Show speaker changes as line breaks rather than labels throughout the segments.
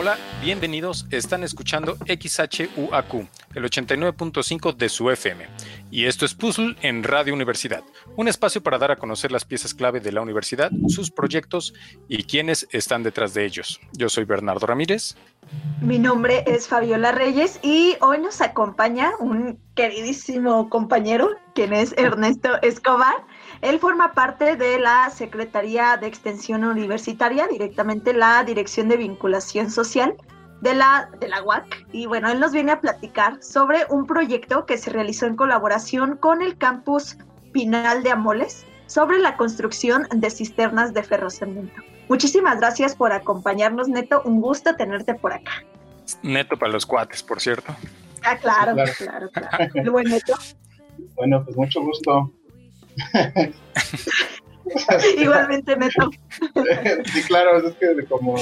Hola, bienvenidos. Están escuchando XHUAQ, el 89.5 de su FM. Y esto es Puzzle en Radio Universidad, un espacio para dar a conocer las piezas clave de la universidad, sus proyectos y quienes están detrás de ellos. Yo soy Bernardo Ramírez.
Mi nombre es Fabiola Reyes y hoy nos acompaña un queridísimo compañero, quien es Ernesto Escobar. Él forma parte de la Secretaría de Extensión Universitaria, directamente la Dirección de Vinculación Social de la, de la UAC. Y bueno, él nos viene a platicar sobre un proyecto que se realizó en colaboración con el campus Pinal de Amoles sobre la construcción de cisternas de ferrocemento. Muchísimas gracias por acompañarnos, Neto. Un gusto tenerte por acá.
Neto para los cuates, por cierto.
Ah, claro, claro, claro. El buen Neto.
Bueno, pues mucho gusto.
Igualmente, Neto.
sí, claro, es que como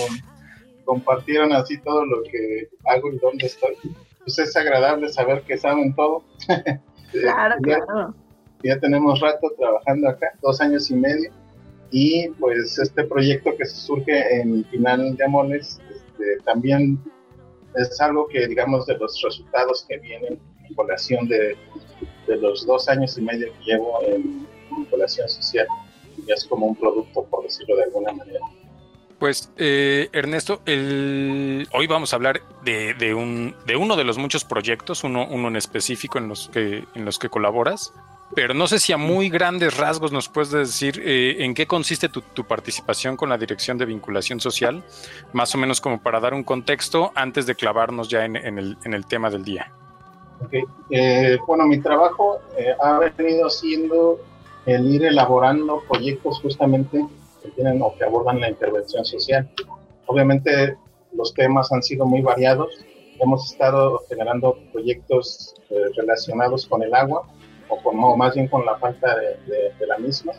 compartieron así todo lo que hago y dónde estoy, pues es agradable saber que saben todo.
Claro, ya, claro.
Ya tenemos rato trabajando acá, dos años y medio, y pues este proyecto que surge en Final de Amones este, también es algo que, digamos, de los resultados que vienen en colación de de los dos años y medio que llevo en vinculación social. Y es como un producto, por decirlo de alguna manera.
Pues eh, Ernesto, el... hoy vamos a hablar de, de, un, de uno de los muchos proyectos, uno, uno en específico en los, que, en los que colaboras, pero no sé si a muy grandes rasgos nos puedes decir eh, en qué consiste tu, tu, participación con la Dirección de Vinculación Social, más o menos como para dar un contexto antes de clavarnos ya en, en, el, en el tema del día.
Okay. Eh, bueno, mi trabajo ha venido siendo el ir elaborando proyectos justamente que tienen o que abordan la intervención social. Obviamente los temas han sido muy variados. Hemos estado generando proyectos eh, relacionados con el agua o, con, o más bien con la falta de, de, de, la misma.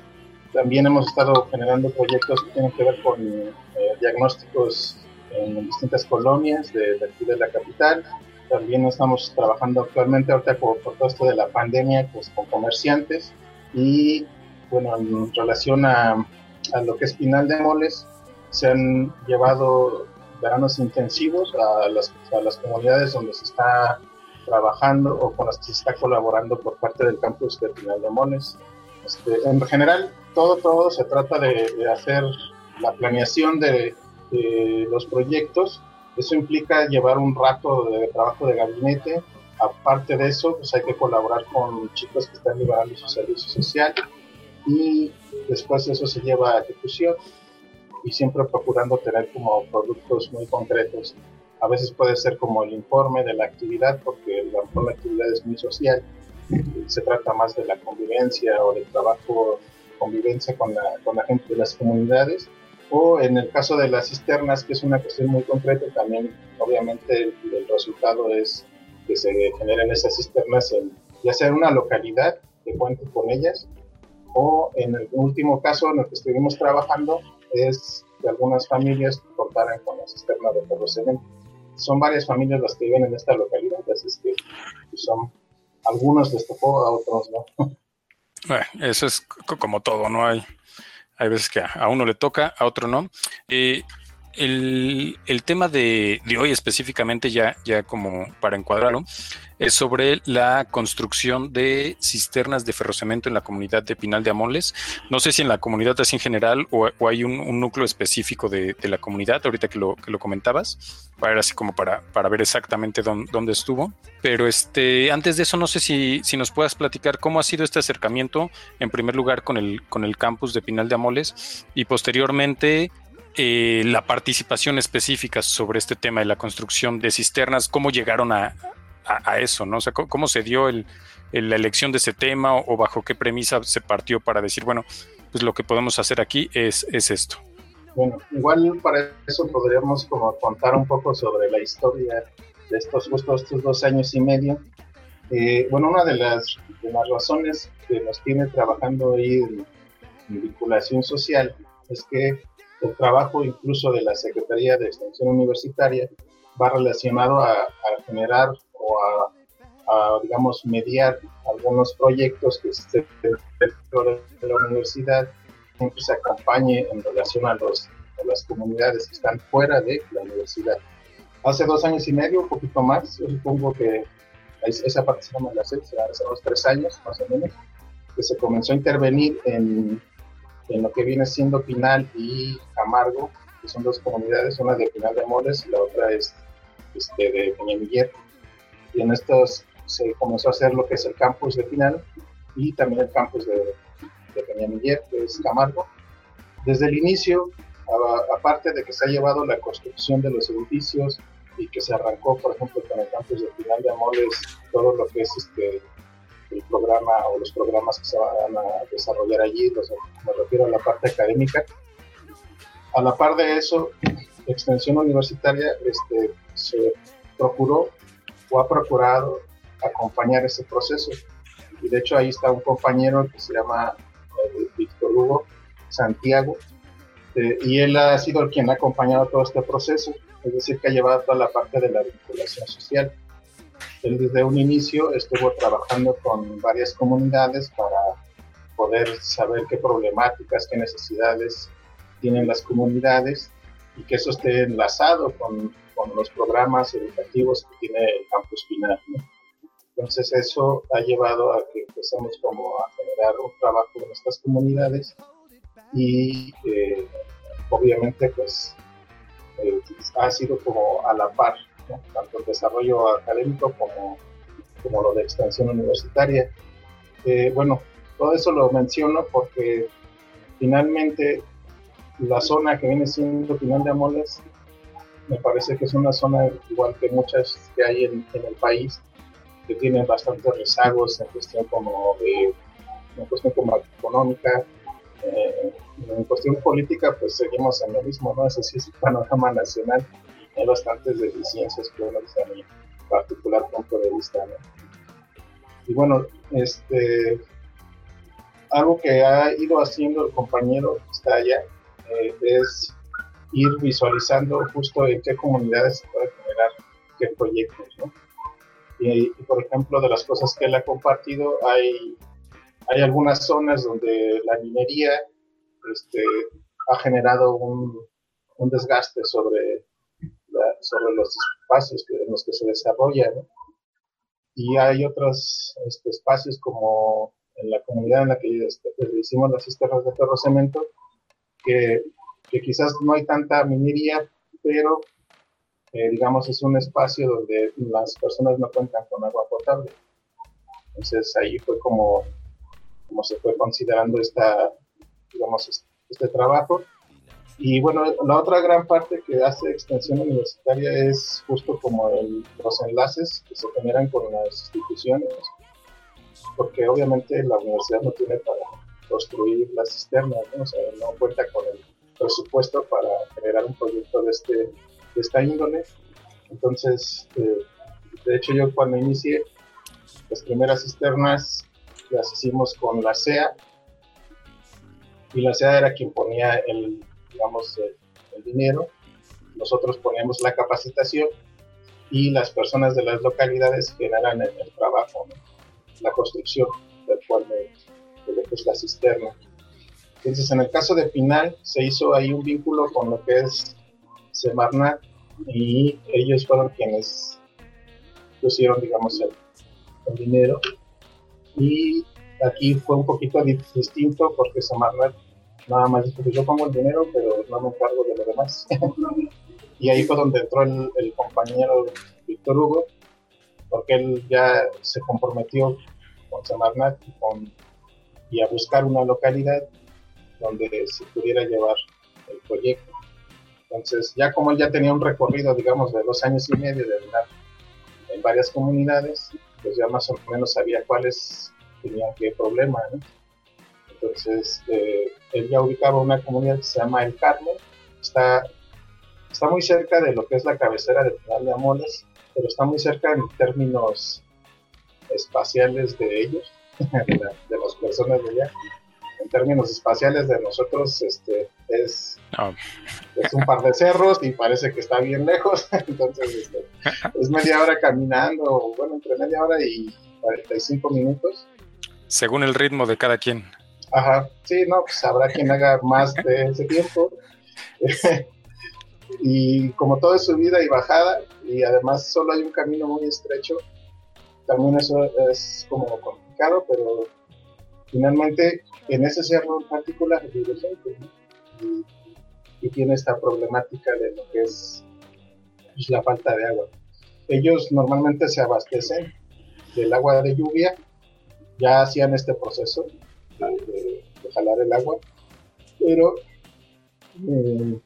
También hemos estado generando proyectos que tienen que ver con eh, diagnósticos en distintas colonias de, de aquí de la capital, también estamos trabajando actualmente ahorita por, por todo esto de la pandemia pues, con comerciantes y bueno, en relación a, a lo que es Pinal de Moles, se han llevado veranos intensivos a las, a las comunidades donde se está trabajando o con las que se está colaborando por parte del campus de Pinal de Moles. Este, en general, todo, todo se trata de, de hacer la planeación de, de los proyectos eso implica llevar un rato de trabajo de gabinete. Aparte de eso, pues hay que colaborar con chicos que están liberando su servicio social y después eso se lleva a ejecución y siempre procurando tener como productos muy concretos. A veces puede ser como el informe de la actividad, porque la, la actividad es muy social. Se trata más de la convivencia o del trabajo, convivencia con la, con la gente de las comunidades o en el caso de las cisternas, que es una cuestión muy concreta, también obviamente el, el resultado es que se generen esas cisternas en, ya sea en una localidad que cuente con ellas, o en el último caso en el que estuvimos trabajando es que algunas familias contaran con la cisterna de ferrocemento. Son varias familias las que viven en esta localidad, así es que son algunos les tocó, a otros no.
Bueno, eso es como todo, no hay hay veces que a uno le toca, a otro no. Eh, el, el, tema de, de, hoy específicamente, ya, ya como para encuadrarlo, es sobre la construcción de cisternas de ferrocemento en la comunidad de Pinal de Amoles. No sé si en la comunidad así en general o, o hay un, un, núcleo específico de, de, la comunidad, ahorita que lo, que lo comentabas, para así como para, para ver exactamente dónde, estuvo. Pero este, antes de eso, no sé si, si nos puedas platicar cómo ha sido este acercamiento, en primer lugar, con el, con el campus de Pinal de Amoles y posteriormente eh, la participación específica sobre este tema de la construcción de cisternas, cómo llegaron a, a, a eso, ¿no? O sea, cómo, cómo se dio el, el, la elección de ese tema o, o, bajo qué premisa se partió para decir, bueno, pues lo que podemos hacer aquí es, es esto.
Bueno, igual para eso podríamos como contar un poco sobre la historia de estos estos dos años y medio. Eh, bueno, una de las, de las razones que nos tiene trabajando ahí en, en vinculación social es que el trabajo incluso de la Secretaría de Extensión Universitaria va relacionado a, a generar o a, a, digamos, mediar algunos proyectos que se dentro de la universidad que se acompañe en relación a, los, a las comunidades que están fuera de la universidad. hace dos años y medio, un poquito más, yo supongo que esa parte se llama la hace unos tres años más o menos, que se comenzó a intervenir en, en lo que viene siendo Pinal y Camargo, que son dos comunidades, una de Pinal de Moles y la otra es este, de Peñamiller. Y en estos se comenzó a hacer lo que es el campus de Pinal y también el campus de, de Peñamiller, que es Camargo. Desde el inicio, aparte de que se ha llevado la construcción de los edificios y que se arrancó, por ejemplo, con el campus de Pinal de Amoles, todo lo que es este, el programa o los programas que se van a desarrollar allí, me refiero a la parte académica. A la par de eso, Extensión Universitaria este, se procuró o ha procurado acompañar ese proceso. Y de hecho ahí está un compañero que se llama eh, Víctor Hugo Santiago, eh, y él ha sido quien ha acompañado todo este proceso, es decir, que ha llevado toda la parte de la vinculación social. Él desde un inicio estuvo trabajando con varias comunidades para poder saber qué problemáticas, qué necesidades tienen las comunidades y que eso esté enlazado con, los programas educativos que tiene el campus final. Entonces eso ha llevado a que empecemos como a generar un trabajo en estas comunidades y obviamente pues eh, ha sido como a la par, tanto el desarrollo académico como, como lo de extensión universitaria. Eh, bueno, todo eso lo menciono porque finalmente la zona que viene siendo Final de Amoles me parece que es una zona igual que muchas que hay en, el país que tiene bastantes rezagos en cuestión como de en cuestión como económica eh, en cuestión política, pues seguimos en lo mismo, ¿no? Ese sí es el panorama nacional. Hay bastantes deficiencias, que uno mi particular punto de vista, ¿no? Y bueno, este, algo que ha ido haciendo el compañero que está allá eh, es ir visualizando justo en qué comunidades se puede generar qué proyectos, ¿no? Y, y, por ejemplo, de las cosas que él ha compartido, hay hay algunas zonas donde la minería este, ha generado un, desgaste sobre, sobre los espacios en los que se desarrolla. Y hay otros este, espacios como en la comunidad en la que este, hicimos las cisternas de ferrocemento, que, que quizás no hay tanta minería, pero eh, digamos es un espacio donde las personas no cuentan con agua potable. Entonces ahí fue como como se fue considerando esta, digamos, este trabajo. Y bueno, la otra gran parte que hace extensión universitaria es justo como los enlaces que se generan con las instituciones, porque obviamente la universidad no tiene para construir las cisternas, ¿no? O sea, no cuenta con el presupuesto para generar un proyecto de, este, de esta índole. Entonces, eh, de hecho yo cuando inicié las primeras cisternas las hicimos con la CEA y la CEA era quien ponía el, digamos, el, dinero, nosotros poníamos la capacitación y las personas de las localidades generan el, el trabajo, la construcción del cual de, la cisterna. Entonces, en el caso de Pinal, se hizo ahí un vínculo con lo que es Semarnat y ellos fueron quienes pusieron, digamos, el, el dinero y aquí fue un poquito distinto porque Samarnat nada más pues yo pongo el dinero, pero no me encargo de lo demás. y ahí fue donde entró el, compañero Víctor Hugo, porque él ya se comprometió con Samarnat y, con, y a buscar una localidad donde se pudiera llevar el proyecto. Entonces, ya como él ya tenía un recorrido, digamos, de dos años y medio de andar en varias comunidades, pues ya más o menos sabía cuáles tenían qué problema, Entonces, eh, él ya ubicaba una comunidad que se llama El Carmen, está, está muy cerca de lo que es la cabecera del Final de Amoles, pero está muy cerca en términos espaciales de ellos, de, las personas de allá. En términos espaciales de nosotros, este, es, es un par de cerros y parece que está bien lejos, entonces este, es media hora caminando, bueno, entre media hora y 45 minutos.
Según el ritmo de cada quien.
Ajá, sí, no, pues habrá quien haga más de ese tiempo. y como todo es subida y bajada, y además solo hay un camino muy estrecho, también eso es como complicado, pero finalmente en ese cerro en particular es divergente y, tiene esta problemática de lo que es pues, la falta de agua. Ellos normalmente se abastecen del agua de lluvia, ya hacían este proceso de, jalar el agua, pero eh,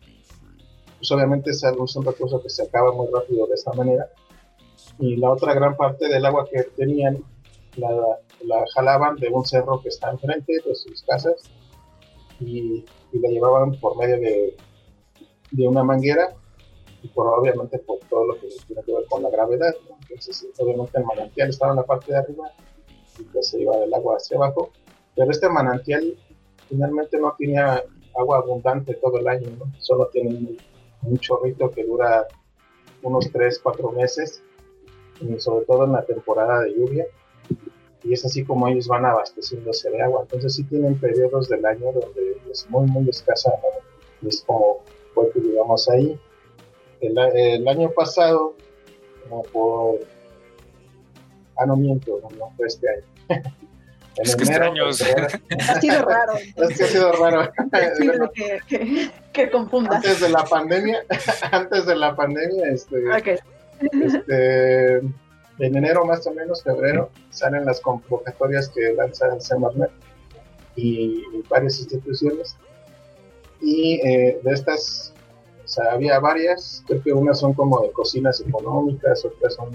pues obviamente es, un recurso que se acaba muy rápido de esta manera. Y la otra gran parte del agua que tenían la, la jalaban de un cerro que está enfrente de sus casas y, la llevaban por medio de, una manguera y por obviamente por todo lo que tiene que ver con la gravedad. Entonces, obviamente el manantial estaba en la parte de arriba y pues se iba el agua hacia abajo. Pero este manantial finalmente no tenía agua abundante todo el año, solo tiene un chorrito que dura unos 3, 4 meses, sobre todo en la temporada de lluvia, y es así como ellos van abasteciéndose de agua. Entonces sí tienen periodos del año donde es muy, muy escasa, es como fue que llegamos ahí. El, el, año pasado, como por... Ah, no miento, no, fue este año.
es que extraños.
ha sido raro.
Es que ha sido raro.
Ha sido que, que, que confunda.
Antes de la pandemia, antes de la pandemia, este, este, en enero más o menos, febrero, salen las convocatorias que lanza Semarnet y, y varias instituciones. Y eh, de estas, o sea, había varias, creo que unas son como de cocinas económicas, otras son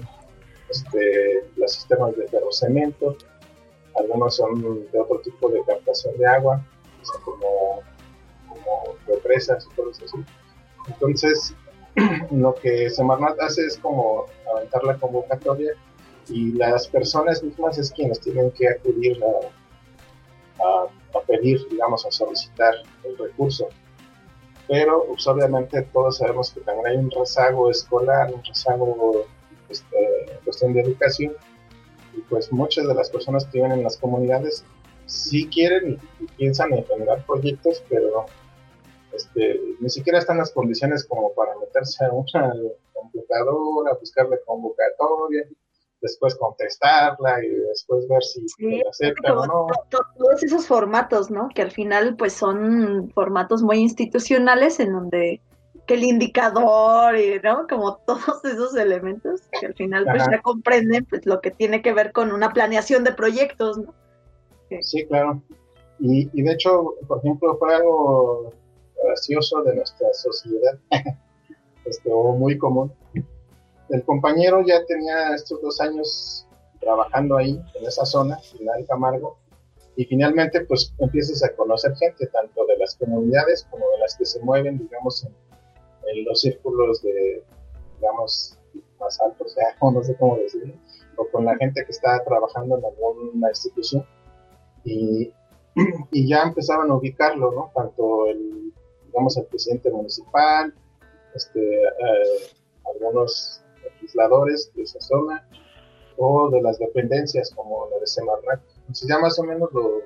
este, los sistemas de ferrocemento, algunos son de otro tipo de captación de agua, como, como represas y cosas así. Entonces, lo que Semarnat hace es como aventar la convocatoria y las personas mismas es quienes tienen que acudir a, pedir, digamos, a solicitar el recurso. Pero pues, obviamente todos sabemos que también hay un rezago escolar, un rezago este, en cuestión de educación y pues muchas de las personas que viven en las comunidades sí quieren y, piensan en generar proyectos, pero este, ni siquiera están las condiciones como para meterse a una computadora, buscarle convocatoria, después contestarla y después ver si sí, acepta o no.
Todos esos formatos, ¿no? Que al final pues son formatos muy institucionales en donde que el indicador y ¿no? como todos esos elementos que al final pues ya comprenden pues lo que tiene que ver con una planeación de proyectos ¿no?
sí claro y, y de hecho por ejemplo fue algo gracioso de nuestra sociedad este, o muy común el compañero ya tenía estos dos años trabajando ahí en esa zona en Camargo y finalmente pues empiezas a conocer gente tanto de las comunidades como de las que se mueven digamos en en los círculos de, digamos, más altos, o no sé cómo decirlo, o con la gente que está trabajando en alguna institución. Y, y ya empezaban a ubicarlo, ¿no? Tanto el, digamos, el presidente municipal, este, eh, algunos legisladores de esa zona, o de las dependencias como la de Semarnat. Entonces ya más o menos lo,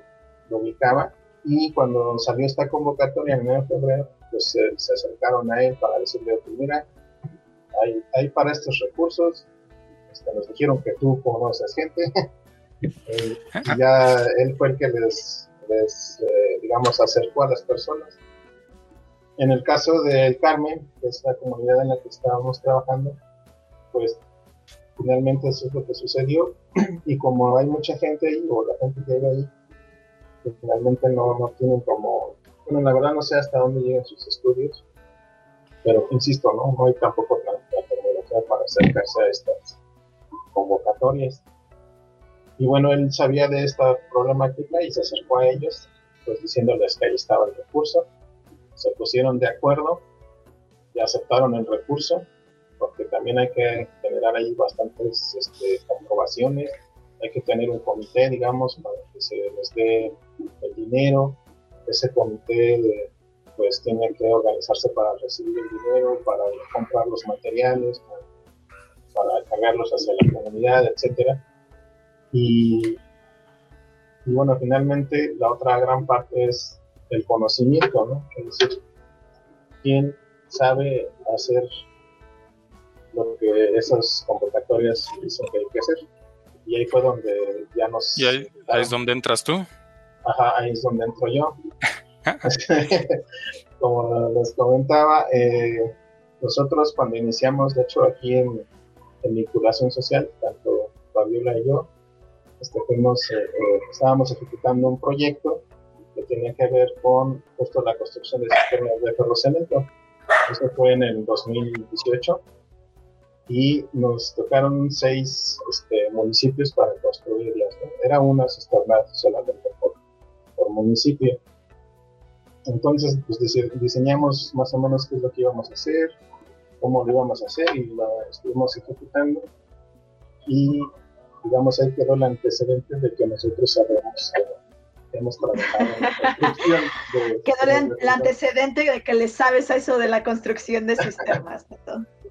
lo ubicaba y cuando salió esta convocatoria en enero de febrero, pues se, acercaron a él para decirle, pues mira, hay, hay para estos recursos, este, nos dijeron que tú conoces gente, y ya él fue el que les, eh, digamos, acercó a las personas. En el caso del Carmen, que es la comunidad en la que estábamos trabajando, pues finalmente eso es lo que sucedió y como hay mucha gente ahí, o la gente que vive ahí, finalmente no, no tienen como bueno, la verdad no sé hasta dónde llegan sus estudios, pero insisto, no, no hay tampoco la, tecnología para acercarse a estas convocatorias. Y bueno, él sabía de esta problemática y se acercó a ellos, pues diciéndoles que ahí estaba el recurso. Se pusieron de acuerdo y aceptaron el recurso, porque también hay que generar ahí bastantes este, comprobaciones, hay que tener un comité, digamos, para que se les dé el dinero, ese comité pues tiene que organizarse para recibir el dinero, para comprar los materiales, para, cargarlos hacia la comunidad, etcétera. Y, bueno, finalmente la otra gran parte es el conocimiento, ¿no? Es decir, quién sabe hacer lo que esas convocatorias dicen que hay que hacer. Y ahí fue donde ya nos...
¿Y ahí, es donde entras tú?
Ajá, ahí es donde entro yo. Como les comentaba, eh, nosotros cuando iniciamos, de hecho aquí en, vinculación social, tanto Fabiola y yo, este, fuimos, eh, eh, estábamos ejecutando un proyecto que tenía que ver con justo la construcción de sistemas de ferrocemento. Eso fue en el 2018 y nos tocaron seis este, municipios para construirlas. Era una cisterna solamente por, por, municipio. Entonces, pues diseñamos más o menos qué es lo que íbamos a hacer, cómo lo íbamos a hacer y lo estuvimos ejecutando. Y, digamos, ahí quedó el antecedente de que nosotros sabemos, eh, hemos trabajado en la construcción.
De, quedó el, antecedente de que le sabes a eso de la construcción de sistemas.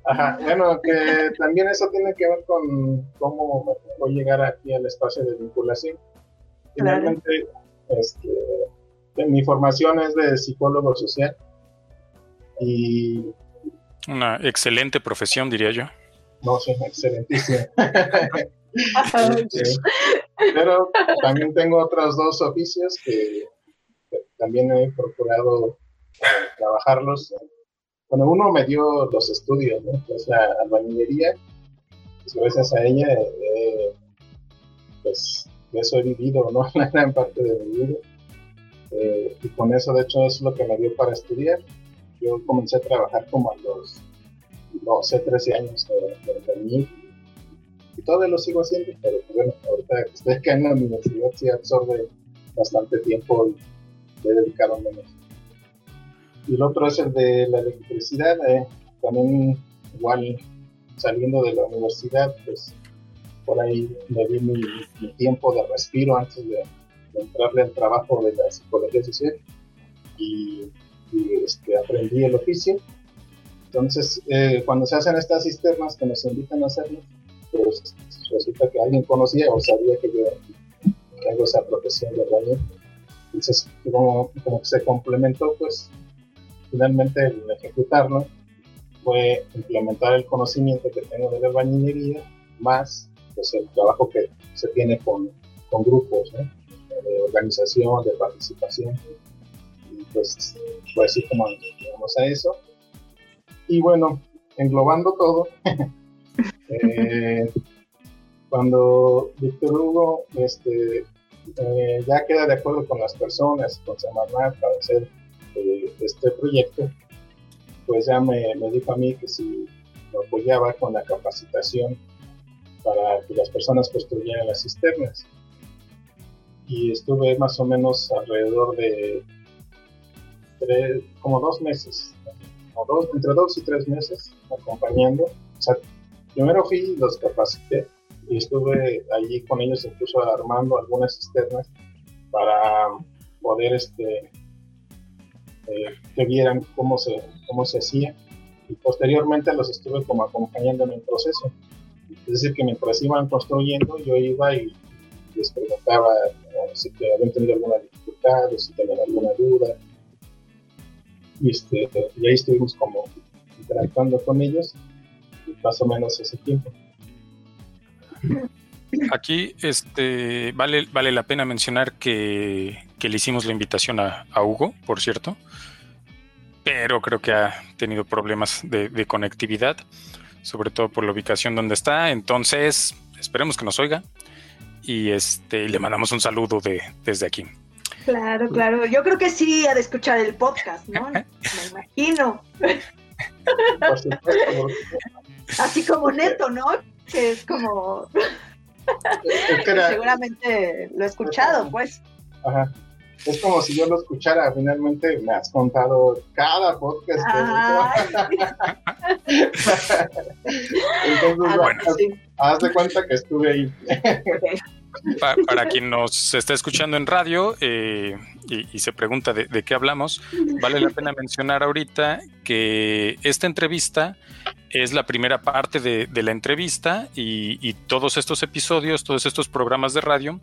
Ajá, bueno, que también eso tiene que ver con cómo voy a llegar aquí al espacio de vinculación. Finalmente, este, mi formación es de psicólogo social y...
Una excelente profesión, diría yo.
No, sí, excelentísima. Este, pero también tengo otros dos oficios que, también he procurado eh, trabajarlos bueno, uno me dio los estudios, ¿no? Es la albañilería. Pues gracias a ella, eh, pues de eso he vivido, ¿no? La gran parte de mi vida. Eh, y con eso, de hecho, es lo que me dio para estudiar. Yo comencé a trabajar como a los 12, 13 años de, de, Y todavía lo sigo haciendo, pero bueno, ahorita que estoy acá en la universidad sí absorbe bastante tiempo y he dedicado menos y el otro es el de la electricidad. Eh, también igual saliendo de la universidad, pues por ahí me di mi, tiempo de respiro antes de, entrarle al trabajo de la psicología social y, este, aprendí el oficio. Entonces, eh, cuando se hacen estas cisternas que nos invitan a hacerlo, pues resulta que alguien conocía o sabía que yo hago esa profesión de baño. Entonces, como, como que se complementó, pues finalmente el ejecutarlo fue implementar el conocimiento que tengo de la albañilería más pues, el trabajo que se tiene con, con grupos de organización, de participación. Y pues fue así como llegamos a eso. Y bueno, englobando todo, eh, cuando Víctor Hugo este, eh, ya queda de acuerdo con las personas, con Semarnat para hacer este proyecto, pues ya me, dijo a mí que si me apoyaba con la capacitación para que las personas construyeran las cisternas. Y estuve más o menos alrededor de como dos meses, dos, entre dos y tres meses acompañando. O sea, primero fui y los capacité y estuve allí con ellos incluso armando algunas cisternas para poder este, eh, que vieran cómo se, cómo se hacía y posteriormente los estuve como acompañando en el proceso. Es decir, que mientras iban construyendo yo iba y les preguntaba si habían tenido alguna dificultad o si tenían alguna duda. Y, este, y ahí estuvimos como interactuando con ellos más o menos ese tiempo.
Aquí este, vale, vale la pena mencionar que, le hicimos la invitación a, Hugo, por cierto, pero creo que ha tenido problemas de, conectividad, sobre todo por la ubicación donde está. Entonces, esperemos que nos oiga y este, le mandamos un saludo de, desde aquí.
Claro, claro. Yo creo que sí ha de escuchar el podcast, ¿no? Me imagino. Así como Neto, ¿no? Que es como Seguramente lo he escuchado, pues.
Ajá. Es como si yo lo escuchara, finalmente me has contado cada podcast. Entonces, haz, de cuenta que estuve ahí.
Para, quien nos está escuchando en radio eh, y, se pregunta de, qué hablamos, vale la pena mencionar ahorita que esta entrevista es la primera parte de, la entrevista y, todos estos episodios, todos estos programas de radio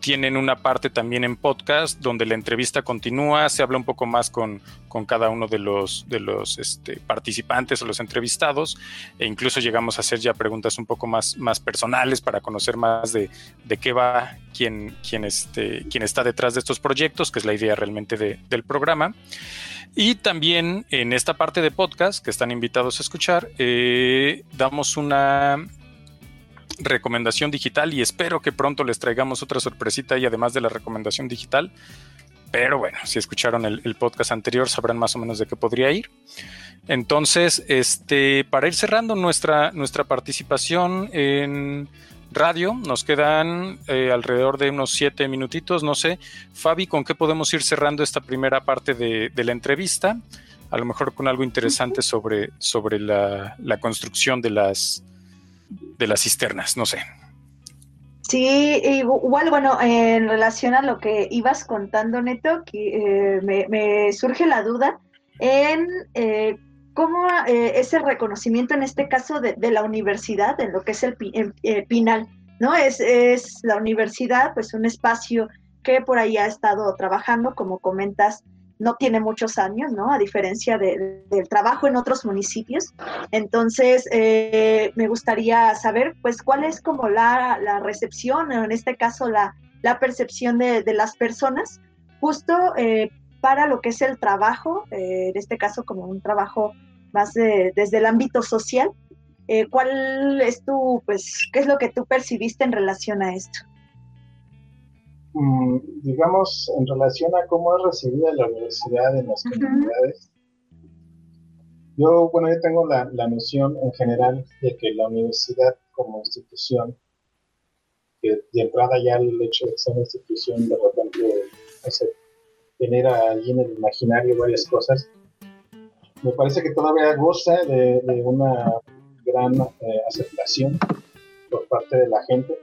tienen una parte también en podcast donde la entrevista continúa, se habla un poco más con, con cada uno de los, de los este, participantes o los entrevistados e incluso llegamos a hacer ya preguntas un poco más, más personales para conocer más de, de qué va, quién, quién, este, quién está detrás de estos proyectos, que es la idea realmente del programa. Y también en esta parte de podcast que están invitados a escuchar, eh, damos una recomendación digital y espero que pronto les traigamos otra sorpresita y además de la recomendación digital. Pero bueno, si escucharon el, podcast anterior sabrán más o menos de qué podría ir. Entonces, este, para ir cerrando nuestra, nuestra participación en radio. Nos quedan eh, alrededor de unos siete minutitos, no sé. Fabi, ¿con qué podemos ir cerrando esta primera parte de, la entrevista? A lo mejor con algo interesante sobre, sobre la, construcción de las, de las cisternas, no sé.
Sí, igual, bueno, en relación a lo que ibas contando, Neto, que, eh, me, surge la duda en eh, cómo eh, ese reconocimiento en este caso de, la universidad, en lo que es el eh, Pinal, ¿no? Es, es la universidad, pues un espacio que por ahí ha estado trabajando, como comentas, no tiene muchos años, ¿no? A diferencia del trabajo en otros municipios. Entonces, eh, me gustaría saber, pues, cuál es como la, la recepción, o en este caso, la, la percepción de, de, las personas, justo para lo que es el trabajo, eh, en este caso como un trabajo más desde el ámbito social. Eh, ¿Cuál es tu, pues, qué es lo que tú percibiste en relación a esto?
Mm, digamos, en relación a cómo es recibida la universidad en las comunidades. Yo, bueno, yo tengo la, la, noción en general de que la universidad como institución, que de entrada ya el hecho de que sea una institución de repente tener ahí en el imaginario varias cosas, me parece que todavía goza de, una gran eh, aceptación por parte de la gente.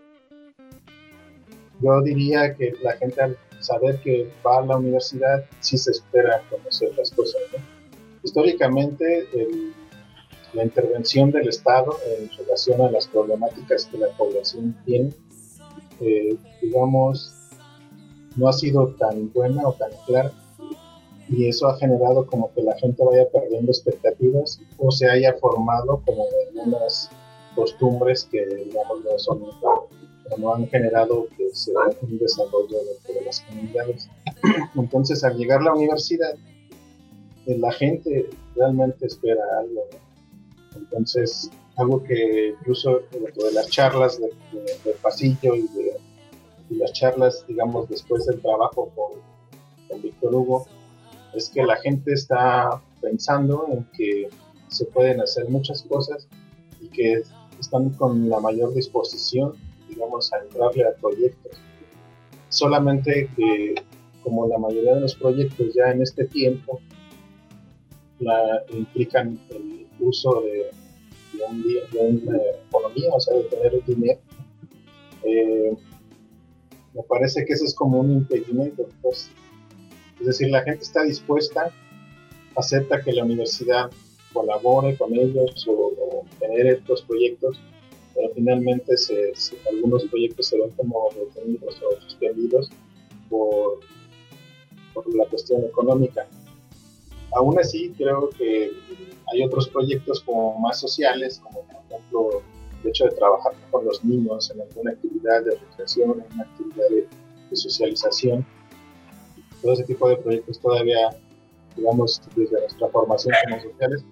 Yo diría que la gente al saber que va a la universidad sí se espera conocer las cosas. Históricamente, la intervención del Estado en relación a las problemáticas que la población tiene, eh, digamos, no ha sido tan buena o tan clara y eso ha generado como que la gente vaya perdiendo expectativas o se haya formado como algunas costumbres que digamos no son han generado que se un desarrollo dentro de las comunidades. Entonces al llegar a la universidad eh, la gente realmente espera algo. Entonces algo que incluso dentro de las charlas de, pasillo y de y las charlas, digamos, después del trabajo con, con Víctor Hugo, es que la gente está pensando en que se pueden hacer muchas cosas y que están con la mayor disposición, digamos, a entrarle a proyectos. Solamente que, como la mayoría de los proyectos ya en este tiempo implican el uso de, una economía, o sea, de tener dinero, eh, me parece que eso es como un impedimento, pues. Es decir, la gente está dispuesta, acepta que la universidad colabore con ellos o, tener estos proyectos, pero finalmente algunos proyectos se ven como detenidos o suspendidos por, por la cuestión económica. Aún así, creo que hay otros proyectos como más sociales, como por ejemplo el hecho de trabajar con los niños en alguna actividad de recreación, en una actividad de, socialización. Todo ese tipo de proyectos todavía, digamos, desde nuestra formación como sociales,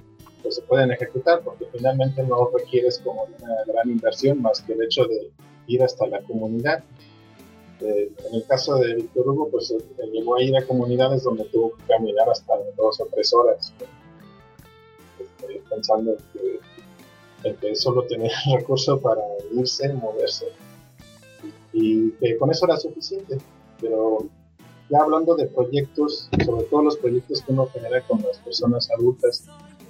pues se pueden ejecutar porque finalmente no requieres como una gran inversión más que el hecho de ir hasta la comunidad. Eh, en el caso de Víctor Hugo, pues llegó a ir a comunidades donde tuvo que caminar hasta dos o tres horas, este, pensando que el solo tenía recurso para irse, moverse. Y que con eso era suficiente. Pero ya hablando de proyectos, sobre todo los proyectos que uno genera con las personas adultas,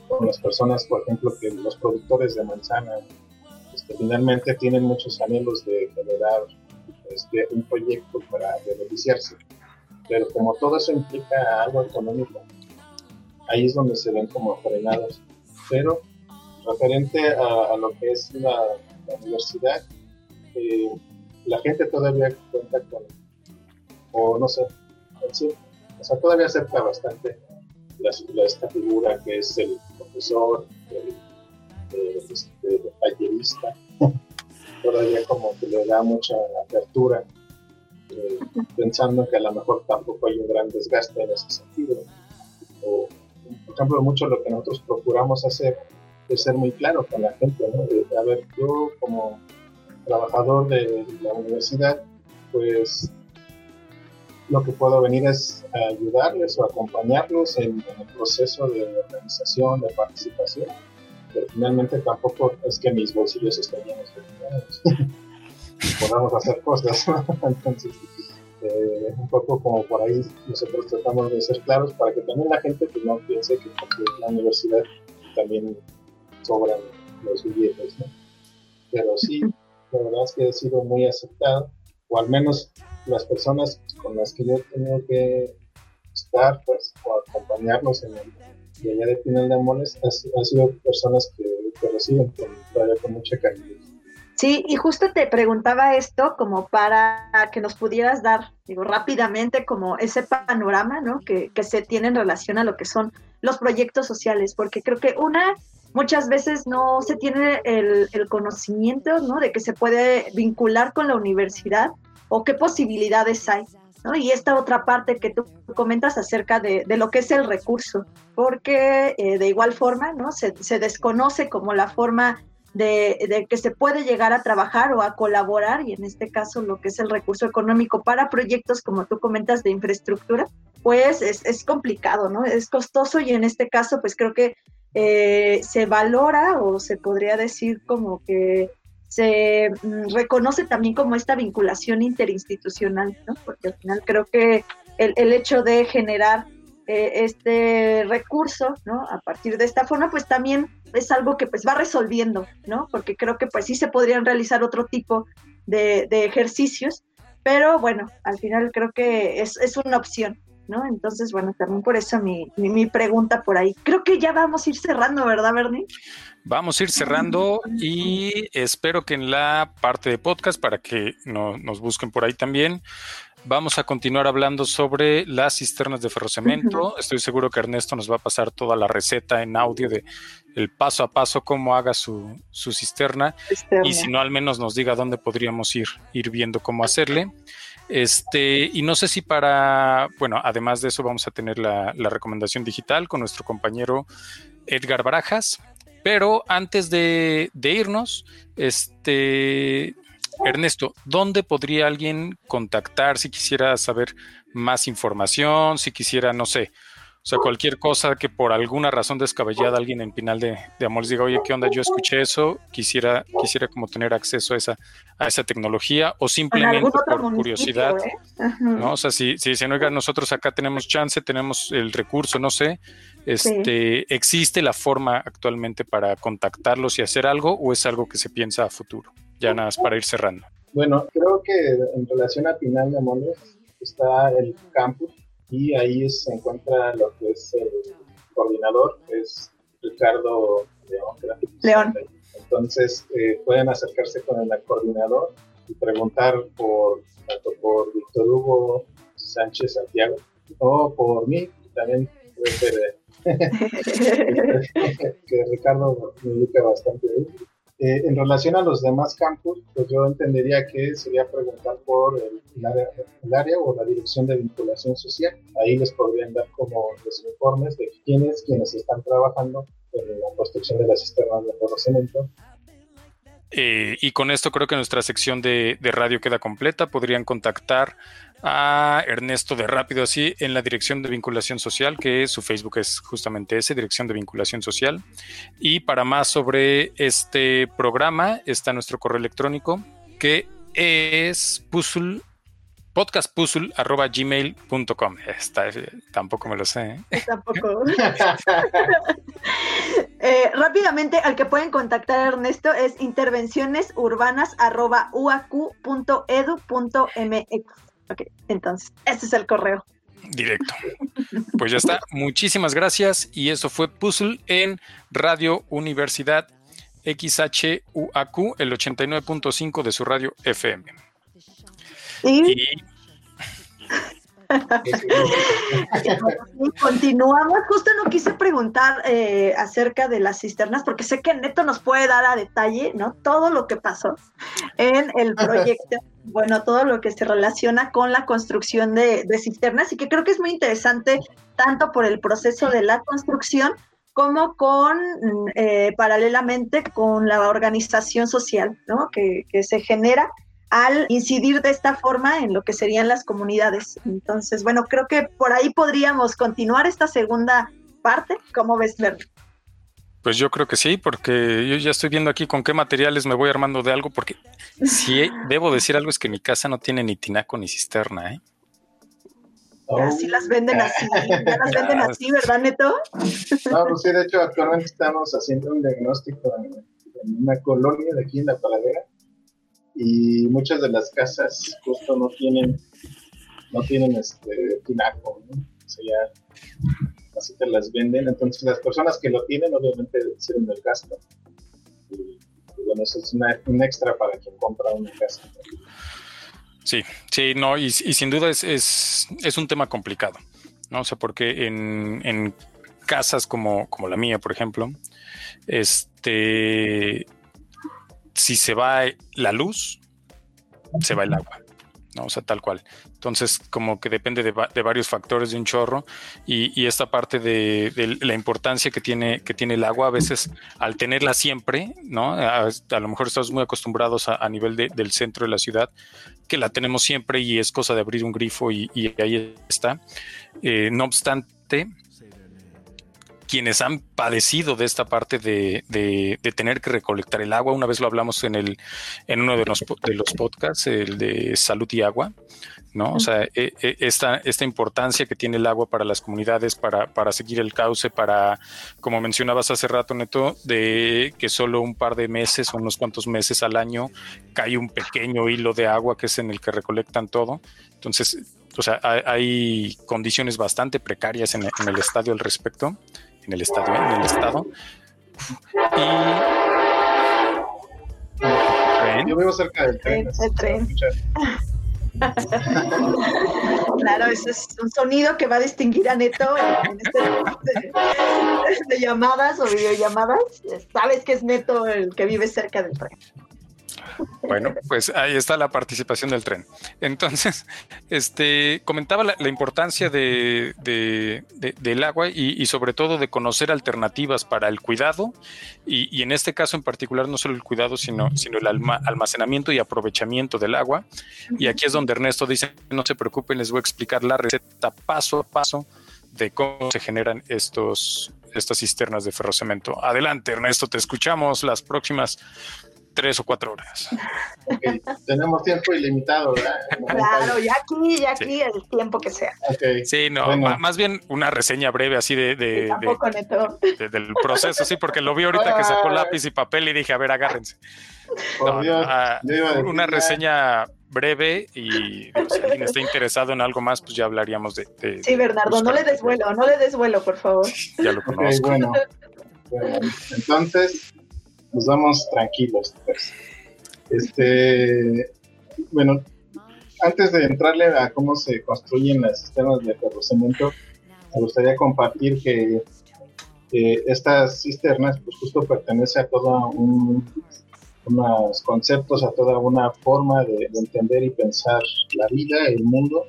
con las personas, por ejemplo, que los productores de manzana, este, finalmente tienen muchos anhelos de generar este, un proyecto para beneficiarse. Pero como todo eso implica algo económico, ahí es donde se ven como frenados. Pero referente a, lo que es la, universidad, eh, la gente todavía cuenta con, o no sé, o sea, todavía acepta bastante esta figura que es el profesor, el, este, tallerista, todavía como que le da mucha apertura, eh, pensando que a lo mejor tampoco hay un gran desgaste en ese sentido. O, por ejemplo, mucho lo que nosotros procuramos hacer es ser muy claro con la gente, ¿no? a ver, yo como trabajador de la universidad, pues lo que puedo venir es ayudarles o acompañarlos en, el proceso de organización, de participación. Pero finalmente tampoco es que mis bolsillos estén llenos de. Podamos hacer cosas. Entonces, eh, un poco como por ahí nosotros tratamos de ser claros para que también la gente pues, no piense que la universidad también sobran los billetes. Pero sí, la verdad es que ha sido muy aceptado, o al menos las personas con las que yo he tenido que estar, pues, o acompañarnos en el allá de Pinal de Amores, han sido personas que, reciben con, con mucha cariño.
Sí, y justo te preguntaba esto como para que nos pudieras dar, digo, rápidamente como ese panorama, ¿no? Que, que se tiene en relación a lo que son los proyectos sociales, porque creo que una, muchas veces no se tiene el, el conocimiento, ¿no? De que se puede vincular con la universidad o qué posibilidades hay. ¿no? Y esta otra parte que tú comentas acerca de, de lo que es el recurso, porque eh, de igual forma ¿no? Se, desconoce como la forma de, de, que se puede llegar a trabajar o a colaborar, y en este caso lo que es el recurso económico para proyectos, como tú comentas, de infraestructura, pues es, es complicado, ¿no? Es costoso y en este caso, pues creo que eh, se valora o se podría decir como que se mm, reconoce también como esta vinculación interinstitucional, ¿no? porque al final creo que el, el hecho de generar eh, este recurso, ¿no? A partir de esta forma, pues también es algo que pues va resolviendo, ¿no? Porque creo que pues sí se podrían realizar otro tipo de, de ejercicios, pero bueno, al final creo que es, es una opción, ¿no? Entonces, bueno, también por eso mi, mi, pregunta por ahí. Creo que ya vamos a ir cerrando, ¿verdad, Bernie?
Vamos a ir cerrando y espero que en la parte de podcast, para que no, nos busquen por ahí también, vamos a continuar hablando sobre las cisternas de ferrocemento. Estoy seguro que Ernesto nos va a pasar toda la receta en audio de el paso a paso cómo haga su, su cisterna, y si no al menos nos diga dónde podríamos ir, ir viendo cómo hacerle. Este, y no sé si para, bueno, además de eso vamos a tener la, la recomendación digital con nuestro compañero Edgar Barajas, pero antes de, irnos, este, Ernesto, ¿dónde podría alguien contactar si quisiera saber más información, si quisiera, no sé, o sea, cualquier cosa que por alguna razón descabellada alguien en Pinal de, de Amores diga, oye, ¿qué onda? Yo escuché eso, quisiera, quisiera como tener acceso a esa, a esa tecnología o simplemente por curiosidad, ¿eh? ¿no? O sea, si, si dicen, oiga, nosotros acá tenemos chance, tenemos el recurso, no sé, este, ¿existe la forma actualmente para contactarlos y hacer algo o es algo que se piensa a futuro? Ya nada más para ir cerrando.
Bueno, creo que en relación a Pinal de Amores está el campus y ahí se encuentra lo que es el coordinador, que es Ricardo León.
León.
Entonces eh, pueden acercarse con el coordinador y preguntar por tanto por Víctor Hugo Sánchez Santiago o por mí, también puede ser eh, que Ricardo me ubica bastante bien. Eh, en relación a los demás campus, pues yo entendería que sería preguntar por el, área, o la dirección de vinculación social. Ahí les podrían dar como los informes de quiénes quienes están trabajando en la construcción de las cisternas de ferrocemento
eh, y con esto creo que nuestra sección de, radio queda completa. Podrían contactar a Ernesto de Rápido así en la dirección de vinculación social, que su Facebook es justamente ese, dirección de vinculación social. Y para más sobre este programa está nuestro correo electrónico, que es puzzle podcastpuzzle.gmail.com. tampoco me lo sé.
¿eh? Tampoco. Eh, rápidamente, al que pueden contactar a Ernesto es intervencionesurbanas.uaq.edu.mx. Ok, entonces, ese es el correo.
directo. Pues ya está. Muchísimas gracias. Y eso fue Puzzle en Radio Universidad XHUAQ, el 89.5 de su radio FM.
Y, continuamos. Justo no quise preguntar eh, acerca de las cisternas, porque sé que Neto nos puede dar a detalle, ¿no? Todo lo que pasó en el proyecto, bueno, todo lo que se relaciona con la construcción de, cisternas, y que creo que es muy interesante, tanto por el proceso de la construcción, como con, eh, paralelamente, con la organización social, ¿no? Que, que se genera al incidir de esta forma en lo que serían las comunidades. Entonces, bueno, creo que por ahí podríamos continuar esta segunda parte. ¿Cómo ves, Lerner?
Pues yo creo que sí, porque yo ya estoy viendo aquí con qué materiales me voy armando de algo, porque si debo decir algo es que mi casa no tiene ni tinaco ni cisterna, ¿eh?
Así las venden así, ya las venden así, ¿verdad, Neto?
No, pues sí, de hecho, actualmente estamos haciendo un diagnóstico en, en una colonia de aquí en la Paladera y muchas de las casas justo no tienen no tienen este tinaco, ¿no? O sea, ya así te las venden, entonces las personas que lo tienen obviamente hicieron el gasto y, bueno, eso es un extra para quien compra una casa.
Sí, sí, no, y, sin duda es, es, es, un tema complicado, ¿no? O sea, porque en, en casas como, como la mía, por ejemplo, este si se va la luz, se va el agua. ¿no? O sea, tal cual. Entonces, como que depende de, varios factores de un chorro y, esta parte de, la importancia que tiene, que tiene el agua, a veces al tenerla siempre, ¿no? A, lo mejor estamos muy acostumbrados a, nivel del centro de la ciudad, que la tenemos siempre y es cosa de abrir un grifo y, ahí está. Eh, no obstante, quienes han padecido de esta parte de, tener que recolectar el agua. Una vez lo hablamos en, el, en uno de los, de los podcasts, el de salud y agua, ¿no? O sea, e, e, esta, esta importancia que tiene el agua para las comunidades, para, para seguir el cauce, para, como mencionabas hace rato, Neto, de que solo un par de meses o unos cuantos meses al año cae un pequeño hilo de agua que es en el que recolectan todo. Entonces, o sea, hay, condiciones bastante precarias en el estadio al respecto en el estadio, en el estado.
Y yo vivo cerca del tren. El tren.
claro, ese es un sonido que va a distinguir a Neto en este de llamadas o videollamadas. Sabes que es Neto el que vive cerca del tren.
Bueno, pues ahí está la participación del tren. Entonces, este comentaba la, importancia de, del agua y, sobre todo de conocer alternativas para el cuidado y, en este caso en particular no solo el cuidado, sino, sino el almacenamiento y aprovechamiento del agua. Y aquí es donde Ernesto dice, no se preocupen, les voy a explicar la receta paso a paso de cómo se generan estos, estas cisternas de ferrocemento. Adelante, Ernesto, te escuchamos las próximas tres o cuatro horas.
Tenemos tiempo ilimitado, ¿verdad?
Claro, ya aquí, ya aquí, el tiempo que sea.
Sí, no, más bien una reseña breve así de, de, del proceso, sí, porque lo vi ahorita que sacó lápiz y papel y dije, a ver, agárrense. Ah, una reseña breve y si alguien está interesado en algo más, pues ya hablaríamos de...
sí, Bernardo, no le desvuelo, no le desvuelo, por favor.
ya lo conozco.
bueno, entonces, nos vamos tranquilos. Pues. Este, bueno, antes de entrarle a cómo se construyen las sistemas de ferrocemento, me gustaría compartir que estas cisternas, pues justo pertenece a todo un, unos conceptos, a toda una forma de, entender y pensar la vida, el mundo.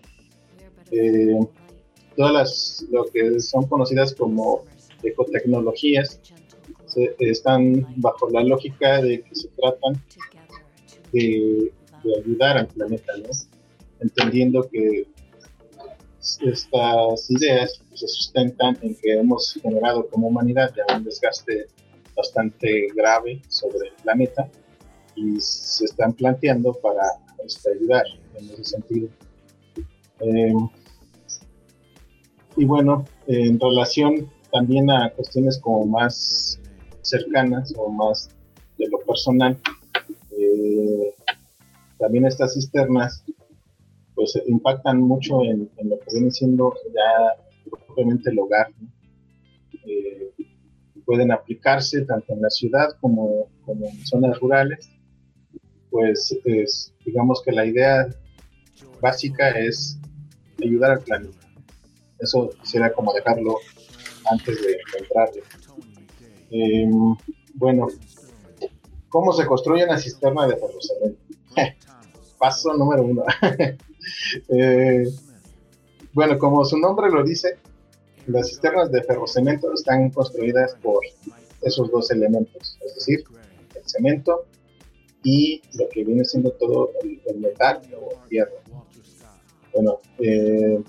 Eh, todas las, lo que son conocidas como ecotecnologías, están bajo la lógica de que se tratan de, ayudar al planeta, ¿no? entendiendo que estas ideas se sustentan en que hemos generado como humanidad ya un desgaste bastante grave sobre el planeta y se están planteando para este, ayudar en ese sentido. Eh, y bueno, en relación también a cuestiones como más cercanas o más de lo personal. Eh, también estas cisternas pues impactan mucho en, lo que viene siendo ya propiamente el hogar. Eh, pueden aplicarse tanto en la ciudad como, en zonas rurales. Pues es, digamos que la idea básica es ayudar al planeta. Eso quisiera como dejarlo antes de, entrar. Em, bueno, ¿cómo se construye una cisterna de ferrocemento? Paso número uno. Eh, bueno, como su nombre lo dice, las cisternas de ferrocemento están construidas por esos dos elementos, es decir, el cemento y lo que viene siendo todo el, metal o tierra. Bueno, eh,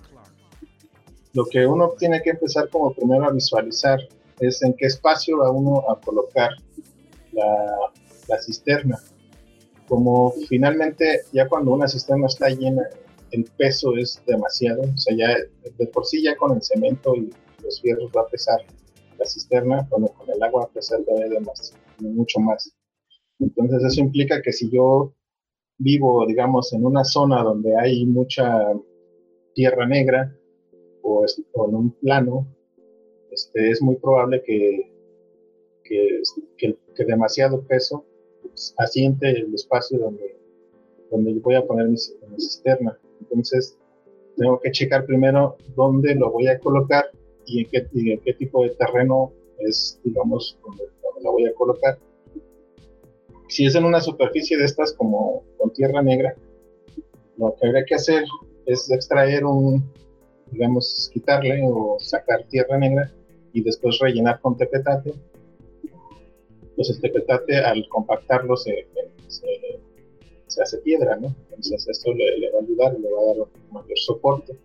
lo que uno tiene que empezar como primero a visualizar es en qué espacio va uno a colocar la, cisterna. Como finalmente ya cuando una cisterna está llena, el peso es demasiado, o sea, ya de por sí ya con el cemento y los fierros va a pesar la cisterna, bueno, con el agua va a pesar todavía más, mucho más. Entonces eso implica que si yo vivo, digamos, en una zona donde hay mucha tierra negra, o, en un plano, este, es muy probable que, que, demasiado peso pues, asiente el espacio donde, donde voy a poner mi, cisterna. Entonces, tengo que checar primero dónde lo voy a colocar y en qué, en qué tipo de terreno es, digamos, donde, donde, la voy a colocar. Si es en una superficie de estas como con tierra negra, lo que habría que hacer es extraer un, digamos, quitarle o sacar tierra negra y después rellenar con tepetate. Pues el tepetate al compactarlo se, se, hace piedra, ¿no? Entonces esto le, va a ayudar, le va a dar mayor soporte.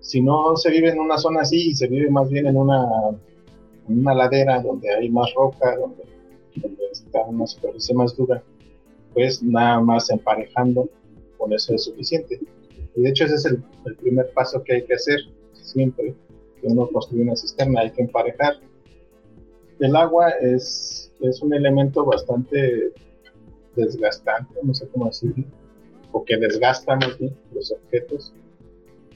Si no se vive en una zona así se vive más bien en una, en una ladera donde hay más roca, donde, donde está una superficie más dura, pues nada más emparejando con eso es suficiente. Y de hecho ese es el, primer paso que hay que hacer siempre que uno construye una cisterna, hay que emparejar. El agua es, es un elemento bastante desgastante, no sé cómo decirlo, o que desgasta los objetos.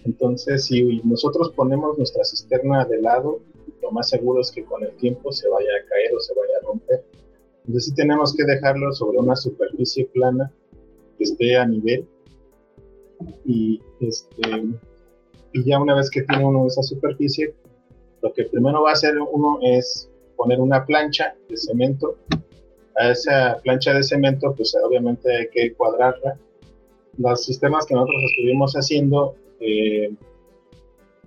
Entonces, si nosotros ponemos nuestra cisterna de lado, lo más seguro es que con el tiempo se vaya a caer o se vaya a romper. Entonces, sí tenemos que dejarlo sobre una superficie plana que esté a nivel y, este, y ya una vez que tiene uno esa superficie, lo que primero va a hacer uno es poner una plancha de cemento. A esa plancha de cemento, pues obviamente hay que cuadrarla. Los sistemas que nosotros estuvimos haciendo, eh,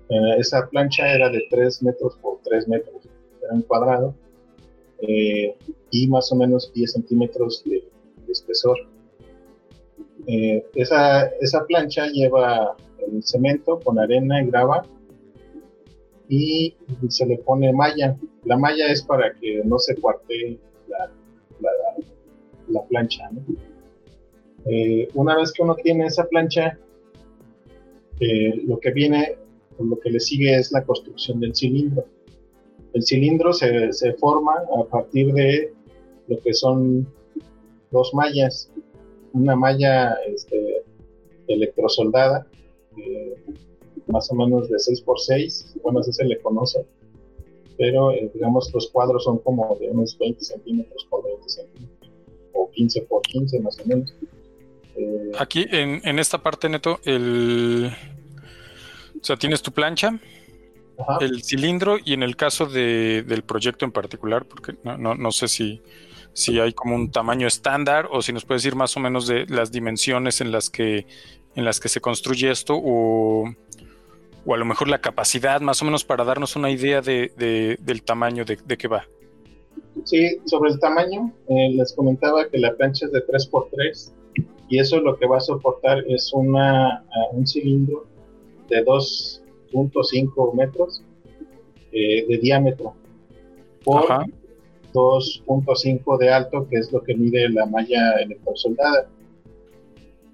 eh, esa plancha era de 3 metros por 3 metros, era un cuadrado, eh, y más o menos 10 centímetros de espesor. Eh, esa, esa plancha lleva el cemento con arena y grava y se le pone malla. La malla es para que no se cuarte la, la, plancha. Eh, una vez que uno tiene esa plancha, eh, lo que viene, lo que le sigue es la construcción del cilindro. El cilindro se, se forma a partir de lo que son dos mallas una malla este, electrosoldada, eh, más o menos de 6x6, bueno, así se le conoce, pero eh, digamos los cuadros son como de unos 20 centímetros por 20 centímetros, o 15 por 15 más o menos.
Eh, Aquí en, esta parte, Neto, el... O sea, tienes tu plancha, el cilindro y en el caso de, del proyecto en particular, porque no, no, no sé si si hay como un tamaño estándar o si nos puedes decir más o menos de las dimensiones en las que, en las que se construye esto o, o a lo mejor la capacidad más o menos para darnos una idea de, del tamaño de, de qué va.
Sí, sobre el tamaño, eh, les comentaba que la plancha es de 3x3 y eso lo que va a soportar es una, un cilindro de 2.5 metros eh, de diámetro por 2.5 de alto, que es lo que mide la malla electrosoldada.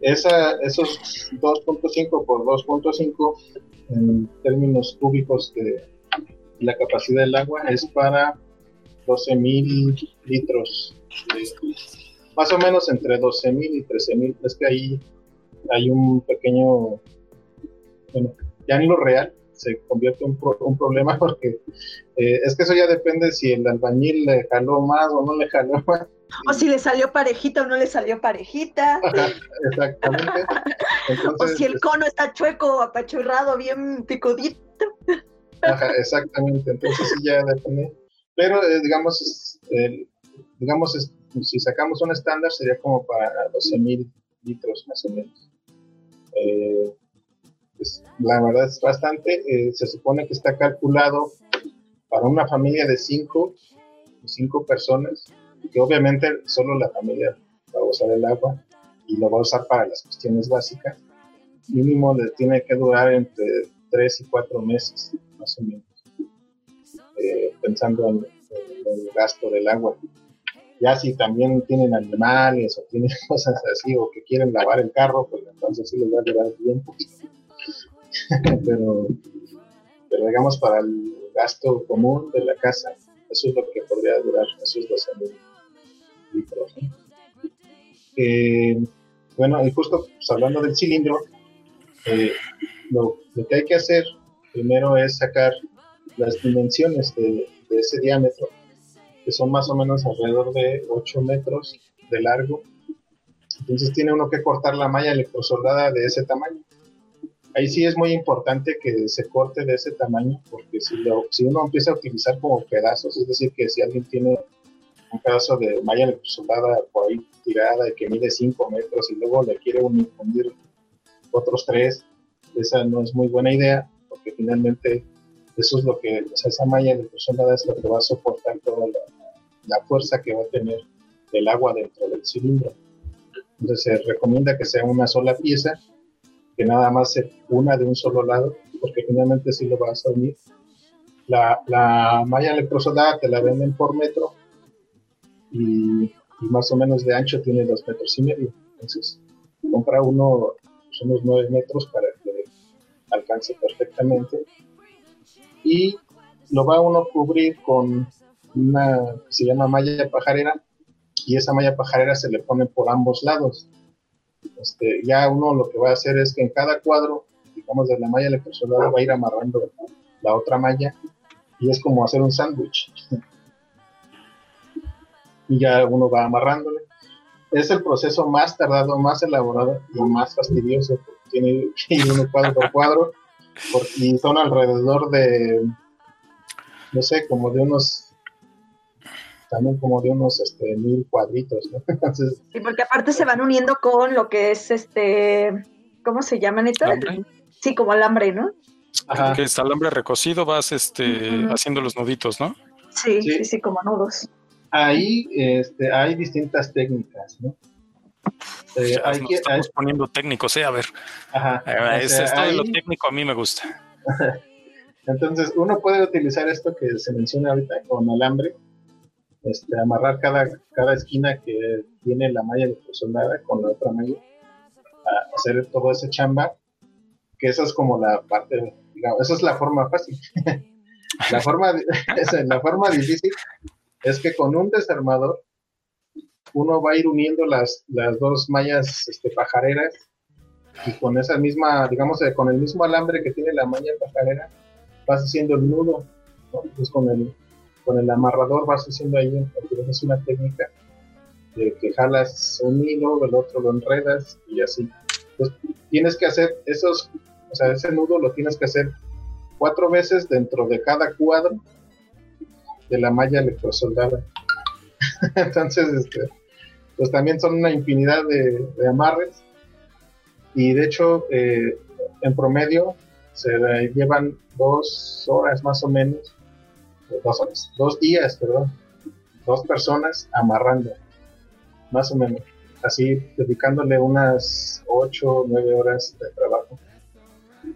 Esa, esos 2.5 por 2.5 en términos cúbicos de la capacidad del agua es para 12.000 litros, más o menos entre 12.000 y 13.000. Es que ahí hay un pequeño, bueno, ya en lo real se convierte en un problema porque eh, es que eso ya depende si el albañil le jaló más o no le jaló más.
O si le salió parejita o no le salió parejita.
exactamente.
o si el este cono está chueco, apachurrado, bien picudito.
Ajá, exactamente. Entonces sí ya depende. Pero eh, digamos, digamos si sacamos un estándar sería como para 12 mil litros más o menos. Eh, pues, la verdad es bastante. Eh, se supone que está calculado para una familia de cinco, cinco personas, que obviamente solo la familia va a usar el agua y lo va a usar para las cuestiones básicas. Mínimo le tiene que durar entre tres y cuatro meses, más o menos, eh, pensando en, el gasto del agua. Ya si también tienen animales o tienen cosas así o que quieren lavar el carro, pues entonces sí les va a durar tiempo. pero, pero digamos para el gasto común de la casa, eso es lo que podría durar esos 12 mil litros. Eh, bueno, y justo pues, hablando del cilindro, eh, lo, que hay que hacer primero es sacar las dimensiones de, de, ese diámetro, que son más o menos alrededor de 8 metros de largo. Entonces tiene uno que cortar la malla electrosoldada de ese tamaño ahí sí es muy importante que se corte de ese tamaño, porque si, si uno empieza a utilizar como pedazos, es decir, que si alguien tiene un pedazo de malla electrosoldada por ahí tirada que mide 5 metros y luego le quiere unir otros 3, esa no es muy buena idea, porque finalmente eso es lo que, o sea, esa malla electrosoldada es lo que va a soportar toda la, la fuerza que va a tener el agua dentro del cilindro. Entonces se recomienda que sea una sola pieza que nada más se una de un solo lado, porque finalmente sí lo vas a unir. La, la malla electrosoldada te la venden por metro y, más o menos de ancho tiene dos metros y medio. Entonces, compra uno pues, unos nueve metros para que alcance perfectamente y lo va uno a cubrir con una que se llama malla pajarera y esa malla pajarera se le pone por ambos lados este, ya uno lo que va a hacer es que en cada cuadro, digamos, de la malla electrosoldada va a ir amarrando la otra malla y es como hacer un sándwich. Y ya uno va amarrándole. Es el proceso más tardado, más elaborado y más fastidioso porque tiene que ir uno cuadro por cuadro y son alrededor de, no sé, como de unos también como de unos este, mil cuadritos, ¿no?
sí, porque aparte se van uniendo con lo que es este, ¿cómo se llama, Neto? Sí, como alambre, ¿no?
Ajá. Que es alambre recocido, vas este, haciendo los nuditos, ¿no?
Sí, sí, sí, como nudos.
Ahí este, hay distintas técnicas, ¿no?
Eh, hay que, estamos poniendo técnicos, ¿eh? A ver. Ajá. Eh, es, esto de lo técnico a mí me gusta.
Entonces, uno puede utilizar esto que se menciona ahorita con alambre, este, amarrar cada, cada esquina que tiene la malla de soldada con la otra malla, a hacer todo ese chamba, que esa es como la parte, digamos, esa es la forma fácil. la, forma, la forma difícil es que con un desarmador uno va a ir uniendo las, las dos mallas este, pajareras y con esa misma, digamos, eh, con el mismo alambre que tiene la malla pajarera, vas haciendo el nudo, ¿no? con el, con el amarrador vas haciendo ahí, es una técnica de que jalas un hilo, el otro lo enredas y así. Entonces, tienes que hacer esos, o sea, ese nudo lo tienes que hacer cuatro veces dentro de cada cuadro de la malla electrosoldada. Entonces, este, pues también son una infinidad de, amarres y de hecho, eh, en promedio se llevan dos horas más o menos dos, dos días, perdón, dos personas amarrando, más o menos, así dedicándole unas ocho nueve horas de trabajo.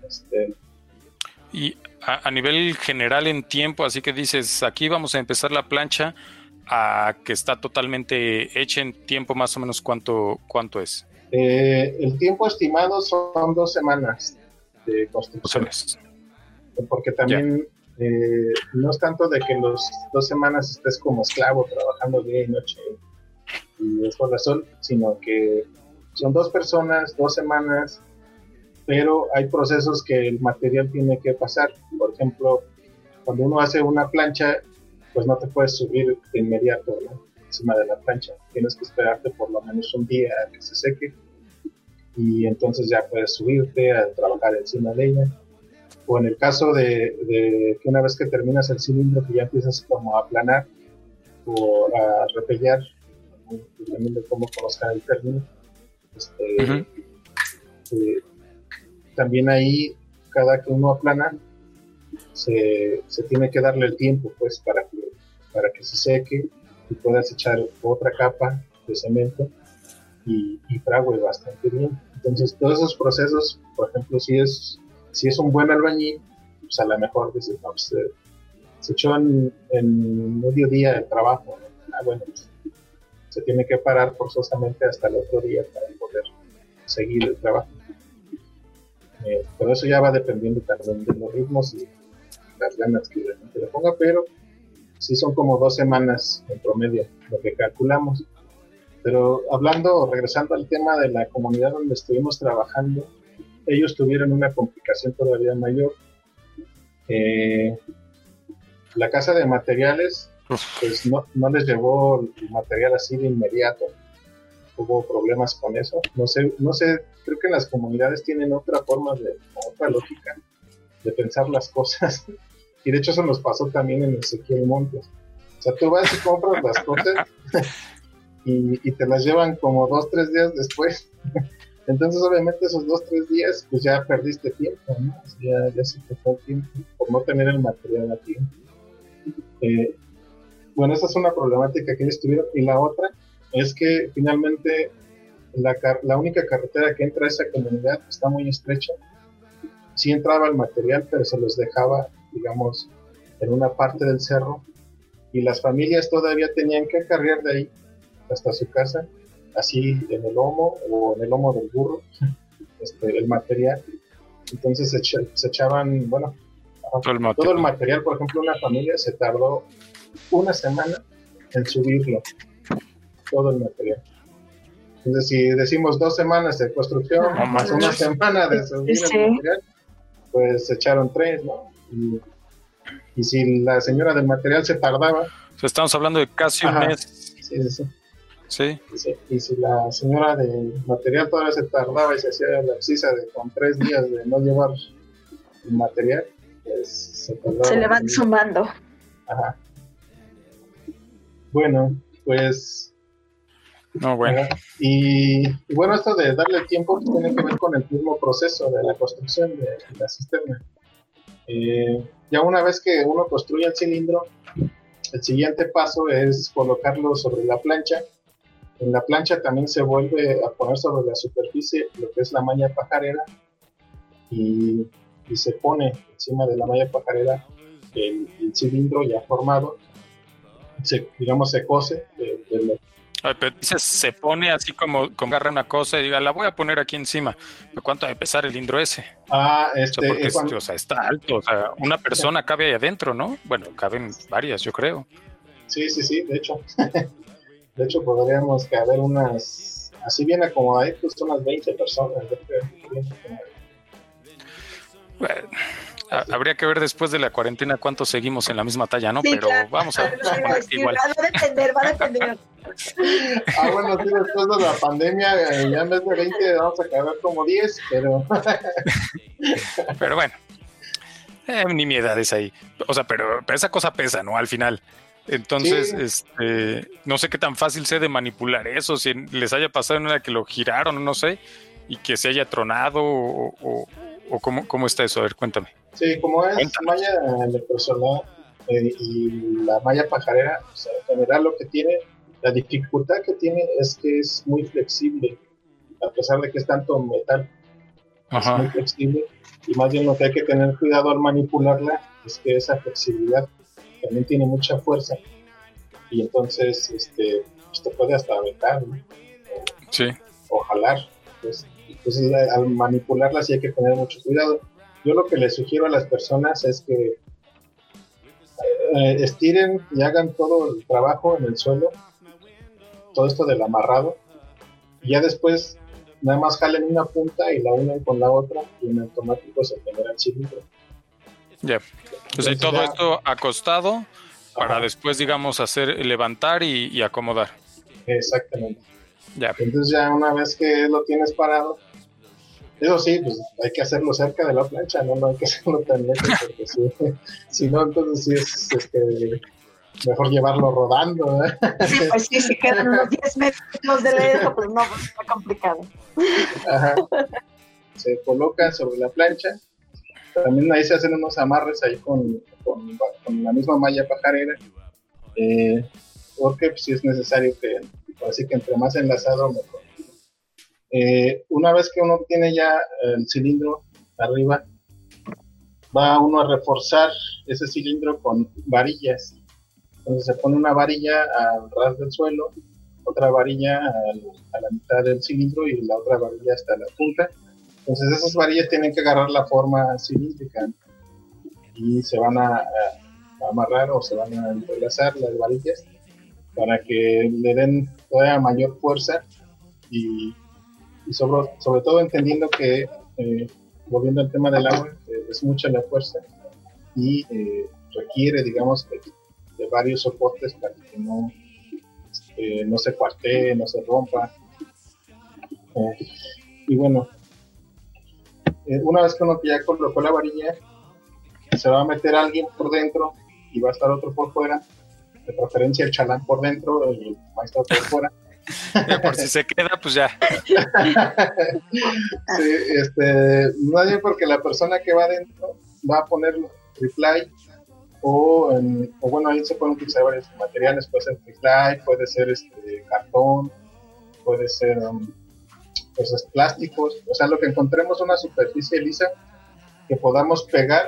Este,
y a, nivel general en tiempo, así que dices, aquí vamos a empezar la plancha a que está totalmente hecha en tiempo más o menos cuánto, cuánto es.
Eh, el tiempo estimado son dos semanas de construcción. Porque también eh, no es tanto de que los dos semanas estés como esclavo trabajando día y noche y es por la sol, sino que son dos personas, dos semanas, pero hay procesos que el material tiene que pasar. Por ejemplo, cuando uno hace una plancha, pues no te puedes subir de inmediato encima de la plancha. Tienes que esperarte por lo menos un día a que se seque y entonces ya puedes subirte a trabajar encima de ella. O en el caso de, que una vez que terminas el cilindro, que ya empiezas como a aplanar o a repellar, dependiendo de cómo conozcan el término, este, eh, también ahí cada que uno aplana se, se, tiene que darle el tiempo pues para que, para que se seque y puedas echar otra capa de cemento y, y frague bastante bien. Entonces todos esos procesos, por ejemplo, si es, si es un buen albañil, pues a lo mejor dice, pues, se echó en, en medio día el trabajo, ah, bueno, pues, se tiene que parar forzosamente hasta el otro día para poder seguir el trabajo. Eh, pero eso ya va dependiendo también de los ritmos y las ganas que la gente le ponga, pero sí son como dos semanas en promedio lo que calculamos. Pero hablando, regresando al tema de la comunidad donde estuvimos trabajando, ellos tuvieron una complicación todavía mayor. Eh, la casa de materiales pues no, no les llevó el material así de inmediato. Hubo problemas con eso. No sé, no sé, creo que las comunidades tienen otra forma de, otra lógica de pensar las cosas. Y de hecho eso nos pasó también en Ezequiel Montes. O sea, tú vas y compras las cosas y, y te las llevan como dos, tres días después. Entonces, obviamente, esos dos, tres días, pues ya perdiste tiempo, ¿no? Ya, ya se te fue el tiempo por no tener el material aquí. Eh, bueno, esa es una problemática que ellos tuvieron. Y la otra es que finalmente la, la única carretera que entra a esa comunidad está muy estrecha. Sí entraba el material, pero se los dejaba, digamos, en una parte del cerro. Y las familias todavía tenían que cargar de ahí hasta su casa, así en el lomo o en el lomo del burro, este, el material. Entonces se, echaban, bueno, todo el material, por ejemplo, una familia se tardó una semana en subirlo, todo el material. Entonces, si decimos dos semanas de construcción, más una semana de subir el material, pues se echaron tres, ¿no? Y, si la señora del material se tardaba.
estamos hablando de casi un mes.
Sí, sí. Y si la señora del material todavía se tardaba y se hacía la precisa de con tres días de no llevar el material, pues se tardaba.
Se le van sumando.
Ajá. Bueno, pues.
No, bueno.
Y, bueno, esto de darle tiempo tiene que ver con el mismo proceso de la construcción de, la cisterna. Eh, ya una vez que uno construye el cilindro, el siguiente paso es colocarlo sobre la plancha. En la plancha también se vuelve a poner sobre la superficie lo que es la malla pajarera y, se pone encima de la malla pajarera el cilindro ya formado digamos, se cose.
Pero dices, se pone así como, como agarra una cosa y diga, la voy a poner aquí encima. ¿Cuánto pesar el indro ese?
Ah, este.
O sea, está alto. O sea, una persona cabe ahí adentro, ¿no? Bueno, caben varias, yo creo.
Sí, sí, sí, de hecho. de hecho, podríamos caber unas. Así bien acomodaditos, pues unas 20 personas.
Bueno Habría que ver después de la cuarentena cuánto seguimos en la misma talla, ¿no? Pero vamos a, ver
igual. Va a depender, va a depender.
ah, bueno, sí, después de la pandemia, eh, ya en vez de 20 vamos a caber como 10, pero...
pero bueno, eh, ni mi edad es ahí. O sea, pero, esa cosa pesa, ¿no? Al final. Entonces, este, no sé qué tan fácil sea de manipular eso, si les haya pasado en una que lo giraron, no sé, y que se haya tronado o, o cómo, cómo está eso. A ver, cuéntame.
Sí, como es malla electrosolar eh, y la malla pajarera, o sea, en general lo que tiene, la dificultad que tiene es que es muy flexible, a pesar de que es tanto metal, es muy flexible, y más bien lo que hay que tener cuidado al manipularla es que esa flexibilidad también tiene mucha fuerza, y entonces este, pues, te puede hasta aventar, ¿no?
sí.
o jalar. Pues. Entonces, al manipularla sí hay que tener mucho cuidado yo lo que les sugiero a las personas es que eh, estiren y hagan todo el trabajo en el suelo, todo esto del amarrado, y ya después nada más jalen una punta y la unen con la otra y en automático se genera el cilindro.
Ya. Entonces, todo esto acostado para después, digamos, hacer levantar y, acomodar.
Exactamente. Ya. Entonces ya una vez que lo tienes parado, eso sí, pues hay que hacerlo cerca de la plancha, no, no hay que hacerlo tan lejos, porque si, no, entonces sí es este, mejor llevarlo rodando.
¿eh? Sí, pues sí, si quedan unos 10 metros de lejos, pues no, pues está complicado. Ajá.
Se coloca sobre la plancha también ahí se hacen unos amarres ahí con, con, la misma malla pajarera, eh, porque si pues, es necesario que, así que entre más enlazado mejor. Eh, una vez que uno tiene ya el cilindro arriba, va uno a reforzar ese cilindro con varillas. Entonces se pone una varilla al ras del suelo, otra varilla a la mitad del cilindro y la otra varilla hasta la punta entonces esas varillas tienen que agarrar la forma cilíndrica y se van a, amarrar o se van a entrelazar las varillas para que le den todavía mayor fuerza y, sobre, sobre, todo entendiendo que, eh, volviendo al tema del agua, eh, es mucha la fuerza y eh, requiere, digamos, de, varios soportes para que no, este, no se cuartee, no se rompa. y bueno, una vez que uno ya colocó la varilla, se va a meter alguien por dentro y va a estar otro por fuera, de preferencia el chalán por dentro y el maestro por fuera.
Por si se queda, pues ya.
sí, este, nadie porque la persona que va adentro va a poner reply o, o bueno, ahí se pueden utilizar varios materiales, puede ser reply, puede ser este, cartón, puede ser um, plásticos, o sea, lo que encontremos una superficie lisa que podamos pegar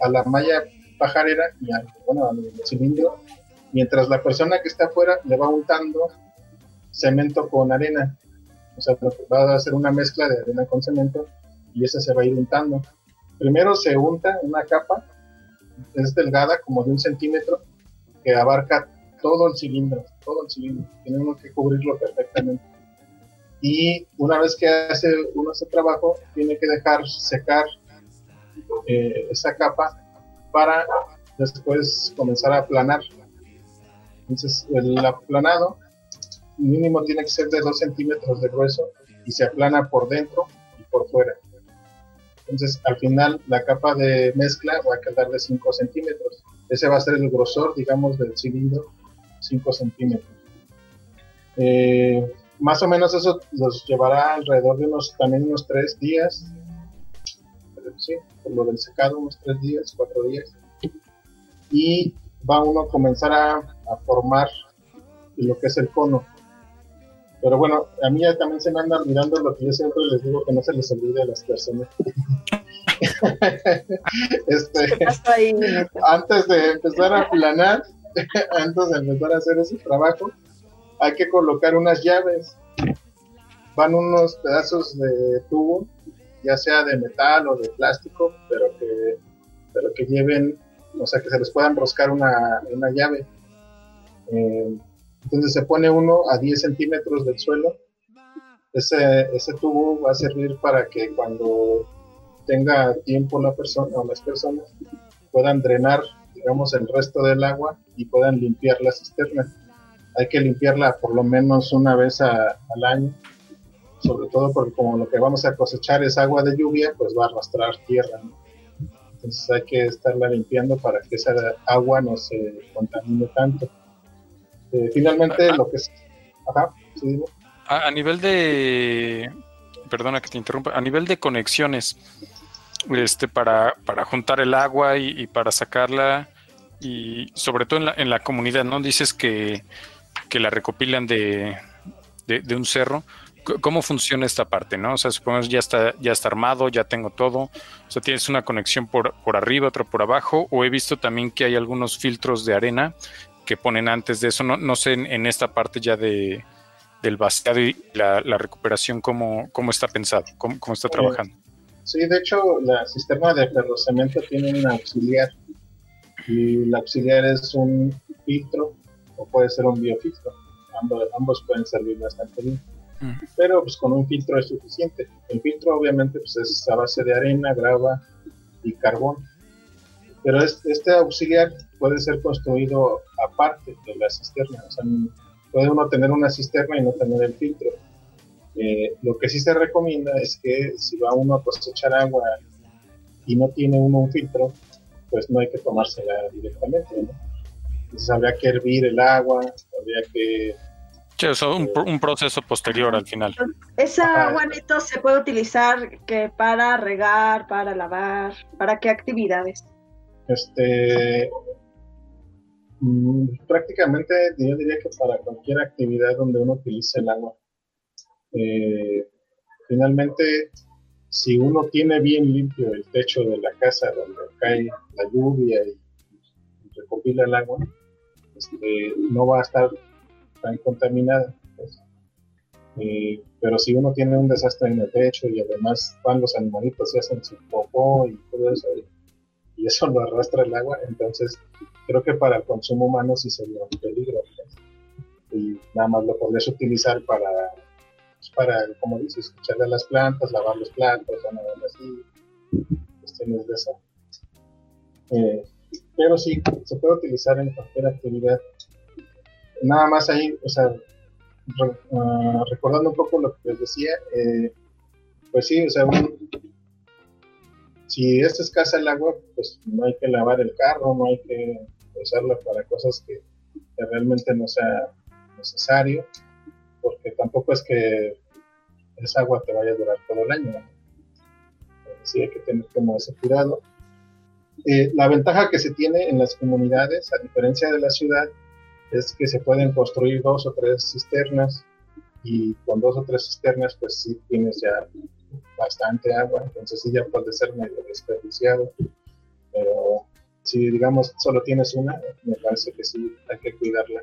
a la malla pajarera y al, bueno, al cilindro, mientras la persona que está afuera le va untando cemento con arena. O sea, va a hacer una mezcla de arena con cemento y esa se va a ir untando. Primero se unta una capa, es delgada, como de un centímetro, que abarca todo el cilindro, todo el cilindro. Tenemos que cubrirlo perfectamente y una vez que hace uno ese trabajo, tiene que dejar secar eh, esa capa para después comenzar a aplanar. Entonces, el aplanado mínimo tiene que ser de 2 centímetros de grueso y se aplana por dentro y por fuera. Entonces, al final, la capa de mezcla va a quedar de 5 centímetros. Ese va a ser el grosor, digamos, del cilindro, 5 centímetros. Eh, más o menos eso los llevará alrededor de unos también unos tres días sí, por lo del secado unos tres días cuatro días y va uno a comenzar a, formar lo que es el cono pero bueno a mí ya también se me anda olvidando lo que yo siempre les digo que no se les olvide a las personas este, antes de empezar a planar antes de empezar a hacer ese trabajo hay que colocar unas llaves. Van unos pedazos de tubo, ya sea de metal o de plástico, pero que, pero que lleven, o sea, que se les pueda enroscar una, una llave. Eh, entonces se pone uno a 10 centímetros del suelo. Ese, tubo va a servir para que cuando tenga tiempo la persona o las personas puedan drenar, digamos, el resto del agua y puedan limpiar la cisterna hay que limpiarla por lo menos una vez al año, sobre todo porque como lo que vamos a cosechar es agua de lluvia, pues va a arrastrar tierra. Entonces hay que estarla limpiando para que esa agua no se contamine tanto. Eh, finalmente, lo que es... Ajá,
sí, a, nivel de... Perdona que te interrumpa. A nivel de conexiones, este, para, para juntar el agua y, y para sacarla, y sobre todo en la, en la comunidad, ¿no? Dices que que la recopilan de, de, un cerro. ¿Cómo funciona esta parte? ¿no? O sea, supongo ya está, ya está armado, ya tengo todo. O sea, tienes una conexión por, por arriba, otra por abajo. O he visto también que hay algunos filtros de arena que ponen antes de eso. No, no sé en, esta parte ya de, del vaciado y la, recuperación, cómo, cómo está pensado, cómo, cómo está trabajando.
Sí, de hecho, la sistema de ferrocemento tiene un auxiliar. Y el auxiliar es un filtro o puede ser un biofiltro. Ambos, ambos pueden servir bastante bien. mm. pero pues con un filtro es suficiente. El filtro obviamente pues es a base de arena, grava y carbón, pero este auxiliar puede ser construido aparte de la cisterna, o sea, puede uno tener una cisterna y no tener el filtro. Eh, lo que sí se recomienda es que si va uno a cosechar agua y no tiene uno un filtro, pues no hay que tomársela directamente. Entonces habría que hervir el agua, habría que...
Sí, eso, un, un, proceso posterior al final.
¿Esa agua neto se puede utilizar que para regar, para lavar, para qué actividades?
Este, prácticamente yo diría que para cualquier actividad donde uno utilice el agua. Eh, finalmente, si uno tiene bien limpio el techo de la casa donde cae la lluvia y, recopila el agua, este, no va a estar tan contaminada. Pues. Eh, pero si uno tiene un desastre en el techo y además van los animalitos y hacen su popó y todo eso, y eso lo arrastra el agua, entonces creo que para el consumo humano sí sería un peligro. Pues. Y nada más lo podrías utilizar para para, como dices, echarle a las plantas, lavar los platos, o así, cuestiones de esa. Eh, pero sí, se puede utilizar en cualquier actividad. Nada más ahí, o sea, ah, recordando un poco lo que les decía, eh, pues sí, o sea, si es escasa el agua, pues no hay que lavar el carro, no hay que usarla para cosas que realmente no sea necesario porque tampoco es que esa agua te vaya a durar todo el año. Sí hay que tener como ese cuidado. Eh, la ventaja que se tiene en las comunidades, a diferencia de la ciudad, es que se pueden construir dos o tres cisternas y con dos o tres cisternas pues sí tienes ya bastante agua, entonces sí ya puede ser medio desperdiciado, pero si digamos solo tienes una, me parece que sí hay que cuidarla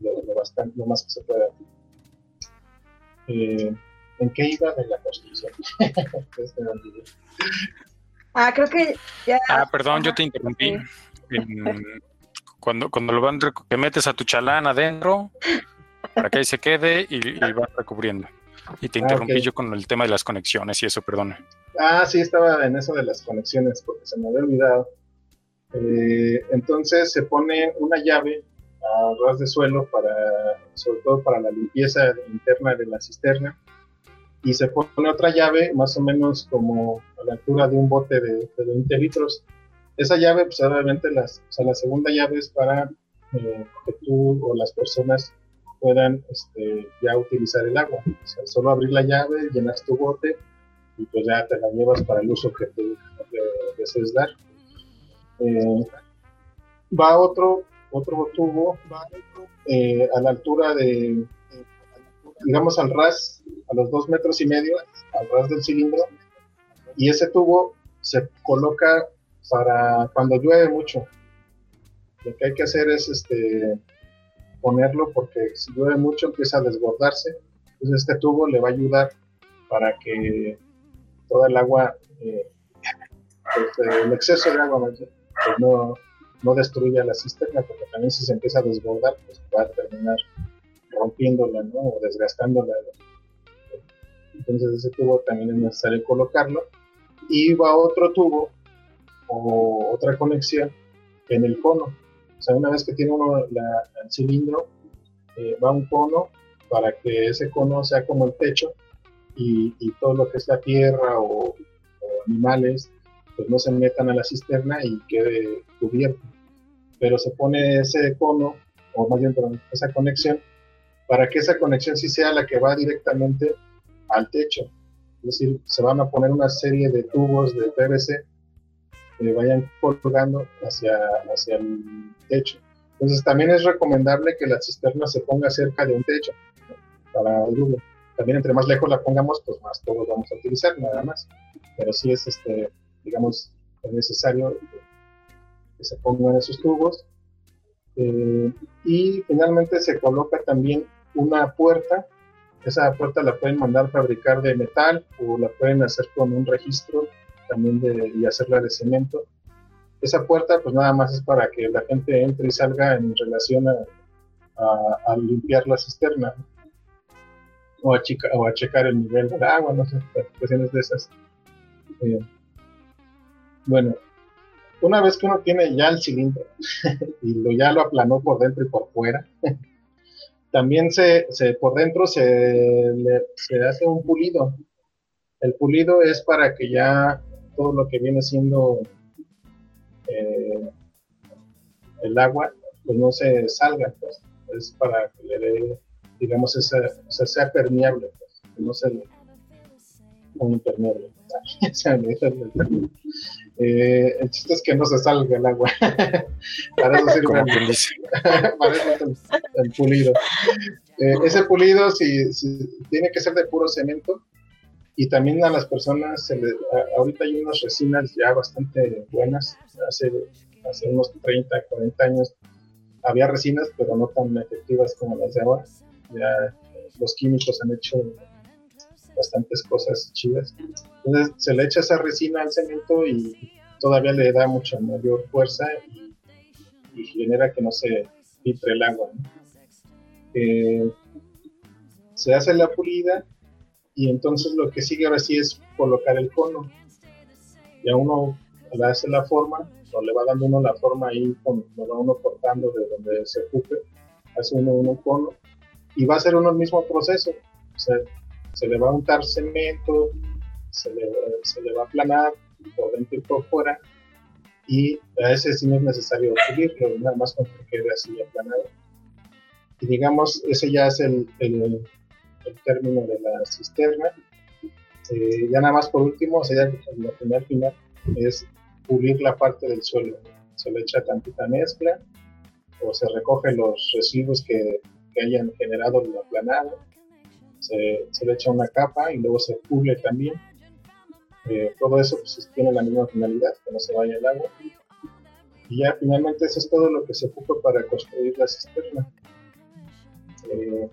lo, bastante, lo más que se pueda. Eh, ¿En qué iba de la construcción? Este,
ah, creo que ya.
Ah, perdón, yo te interrumpí. cuando, cuando lo van que metes a tu chalán adentro para que ahí se quede y, y vas recubriendo. Y te ah, interrumpí yo con el tema de las conexiones y eso, perdón.
Ah, sí, estaba en eso de las conexiones porque se me había olvidado. Eh, entonces se pone una llave a ras de suelo para, sobre todo para la limpieza interna de la cisterna. Y se pone otra llave más o menos como a la altura de un bote de, 20 litros. Esa llave, pues obviamente las, o sea, la segunda llave es para eh, que tú o las personas puedan este, ya utilizar el agua. O sea, solo abrir la llave, llenas tu bote y pues ya te la llevas para el uso que tú desees dar. Eh, va otro otro tubo eh, a la altura de, digamos, al ras, a los dos metros y medio, al ras del cilindro, y ese tubo se coloca para cuando llueve mucho. Lo que hay que hacer es este, ponerlo porque si llueve mucho empieza a desbordarse. Entonces este tubo le va a ayudar para que toda el agua, eh, pues, el exceso de agua pues no, no destruya la cisterna, porque también si se empieza a desbordar, pues va a terminar rompiéndola, ¿no? O desgastándola. Entonces ese tubo también es necesario colocarlo. Y va otro tubo o otra conexión en el cono. O sea, una vez que tiene uno el cilindro, eh, va un cono para que ese cono sea como el techo y, todo lo que es la tierra o, o animales pues no se metan a la cisterna y quede cubierto. Pero se pone ese cono, o más bien esa conexión, para que esa conexión sí sea la que va directamente al techo. Es decir, se van a poner una serie de tubos de PVC vayan colgando hacia, hacia el techo. Entonces también es recomendable que la cisterna se ponga cerca de un techo para el También entre más lejos la pongamos, pues más todos vamos a utilizar, nada más. Pero sí es este digamos, es necesario que se pongan esos tubos. Eh, y finalmente se coloca también una puerta. Esa puerta la pueden mandar fabricar de metal o la pueden hacer con un registro también de, y hacerla de cemento. Esa puerta pues nada más es para que la gente entre y salga en relación a, limpiar la cisterna. o a, o a checar el nivel del agua, no sé, cuestiones de esas. Eh, bueno, una vez que uno tiene ya el cilindro y lo, ya lo aplanó por dentro y por fuera, también se, por dentro se, se hace un pulido. El pulido es para que ya todo lo que viene siendo eh, el agua, pues no se salga, pues. Es para que le dé, digamos, esa, sea permeable, pues, que no sea un impermeable. Eh, el chiste es que no se salga el agua. para eso sirve el, pulido. Eh, ese pulido, si, tiene que ser de puro cemento, y también a las personas, se ahorita hay unas resinas ya bastante buenas, hace, hace unos 30, 40 años había resinas, pero no tan efectivas como las de ahora. Ya los químicos han hecho bastantes cosas chidas. Entonces se le echa esa resina al cemento y todavía le da mucha mayor fuerza y, genera que no se filtre el agua. Eh, se hace la pulida y entonces lo que sigue ahora sí es colocar el cono. Ya uno le hace la forma, o le va dando uno la forma ahí, con, lo va uno cortando de donde se ocupe, hace uno un cono y va a ser uno el mismo proceso. O sea, se le va a untar cemento, se le, se le va a aplanar por dentro y por fuera y a ese sí no es necesario pulirlo, nada más con que quede así aplanado. Y digamos, ese ya es el, el el término de la cisterna. Eh, ya nada más por último, o sea, lo final final es pulir la parte del suelo. Se le echa tantita mezcla o se recoge los residuos que, que hayan generado la aplanada. Se, se, le echa una capa y luego se pule también. Eh, todo eso pues, tiene la misma finalidad, que no se vaya el agua. Y ya finalmente eso es todo lo que se ocupa para construir la cisterna. Eh,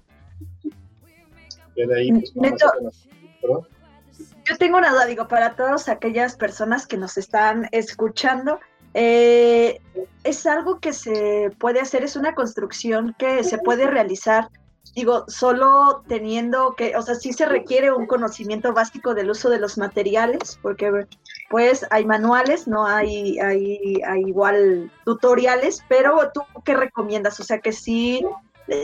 yo tengo una duda, digo, para todas aquellas personas que nos están escuchando, eh, es algo que se puede hacer, es una construcción que se puede realizar, digo, solo teniendo que, o sea, sí se requiere un conocimiento básico del uso de los materiales, porque pues hay manuales, no hay, hay, hay igual tutoriales, pero tú qué recomiendas, o sea, que si,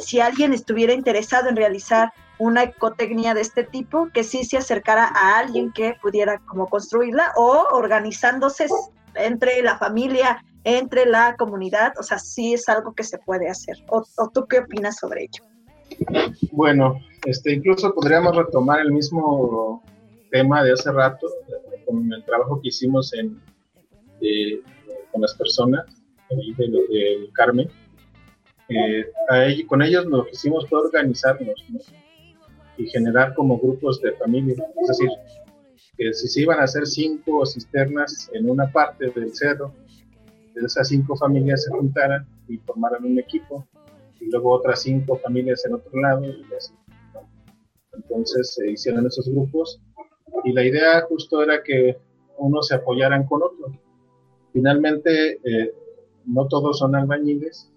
si alguien estuviera interesado en realizar una ecotecnia de este tipo que sí se acercara a alguien que pudiera como construirla o organizándose entre la familia, entre la comunidad, o sea, sí es algo que se puede hacer. ¿O, tú qué opinas sobre ello?
Bueno, este, incluso podríamos retomar el mismo tema de hace rato, con el trabajo que hicimos en, eh, con las personas de, Carmen. Eh, con ellos lo que hicimos fue organizarnos, ¿no? Y generar como grupos de familia. Es decir, que si se iban a hacer cinco cisternas en una parte del cerro, esas cinco familias se juntaran y formaran un equipo, y luego otras cinco familias en otro lado, y así. Entonces se hicieron esos grupos, y la idea justo era que unos se apoyaran con otros. Finalmente, eh, no todos son albañiles,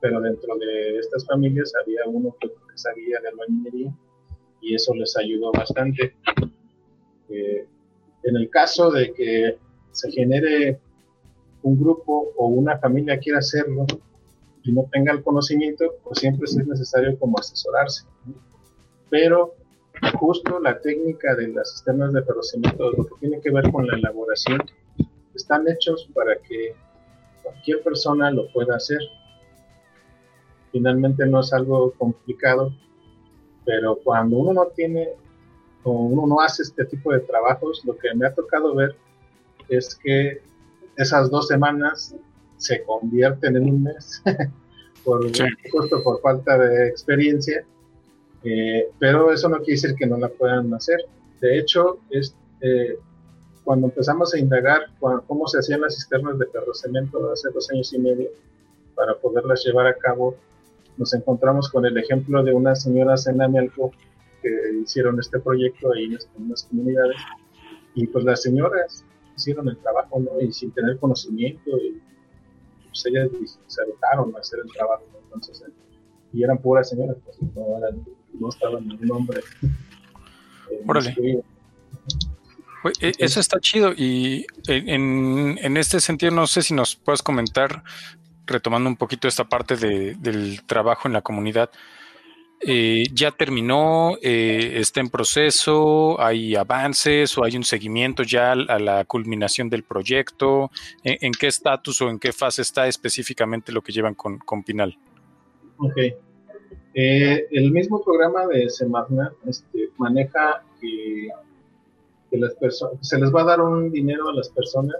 pero dentro de estas familias había uno que sabía de albañilería y eso les ayudó bastante. Eh, en el caso de que se genere un grupo o una familia quiera hacerlo y no tenga el conocimiento, pues siempre es necesario como asesorarse. Pero justo la técnica de las sistemas de ferrocemento, lo que tiene que ver con la elaboración, están hechos para que cualquier persona lo pueda hacer finalmente no es algo complicado, pero cuando uno no tiene o uno no hace este tipo de trabajos, lo que me ha tocado ver es que esas dos semanas se convierten en un mes, por, por falta de experiencia, eh, pero eso no quiere decir que no la puedan hacer. De hecho, es, eh, cuando empezamos a indagar cómo se hacían las cisternas de ferrocemento hace dos años y medio, para poderlas llevar a cabo, nos encontramos con el ejemplo de unas señoras en Amelco que hicieron este proyecto ahí en unas comunidades y pues las señoras hicieron el trabajo ¿no? y sin tener conocimiento y pues ellas se dejaron hacer el trabajo entonces y eran puras señoras, pues, no, eran, no estaba ningún hombre.
Órale. E, eso está chido y en, en, este sentido no sé si nos puedes comentar, retomando un poquito esta parte de, del trabajo en la comunidad, eh, ¿Ya terminó? Eh, ¿Está en proceso? ¿Hay avances o hay un seguimiento ya a la culminación del proyecto? ¿En, qué estatus o en qué fase está específicamente lo que llevan con, con Pinal?
Ok. Eh, el mismo programa de Semarna este, maneja que, las se les va a dar un dinero a las personas.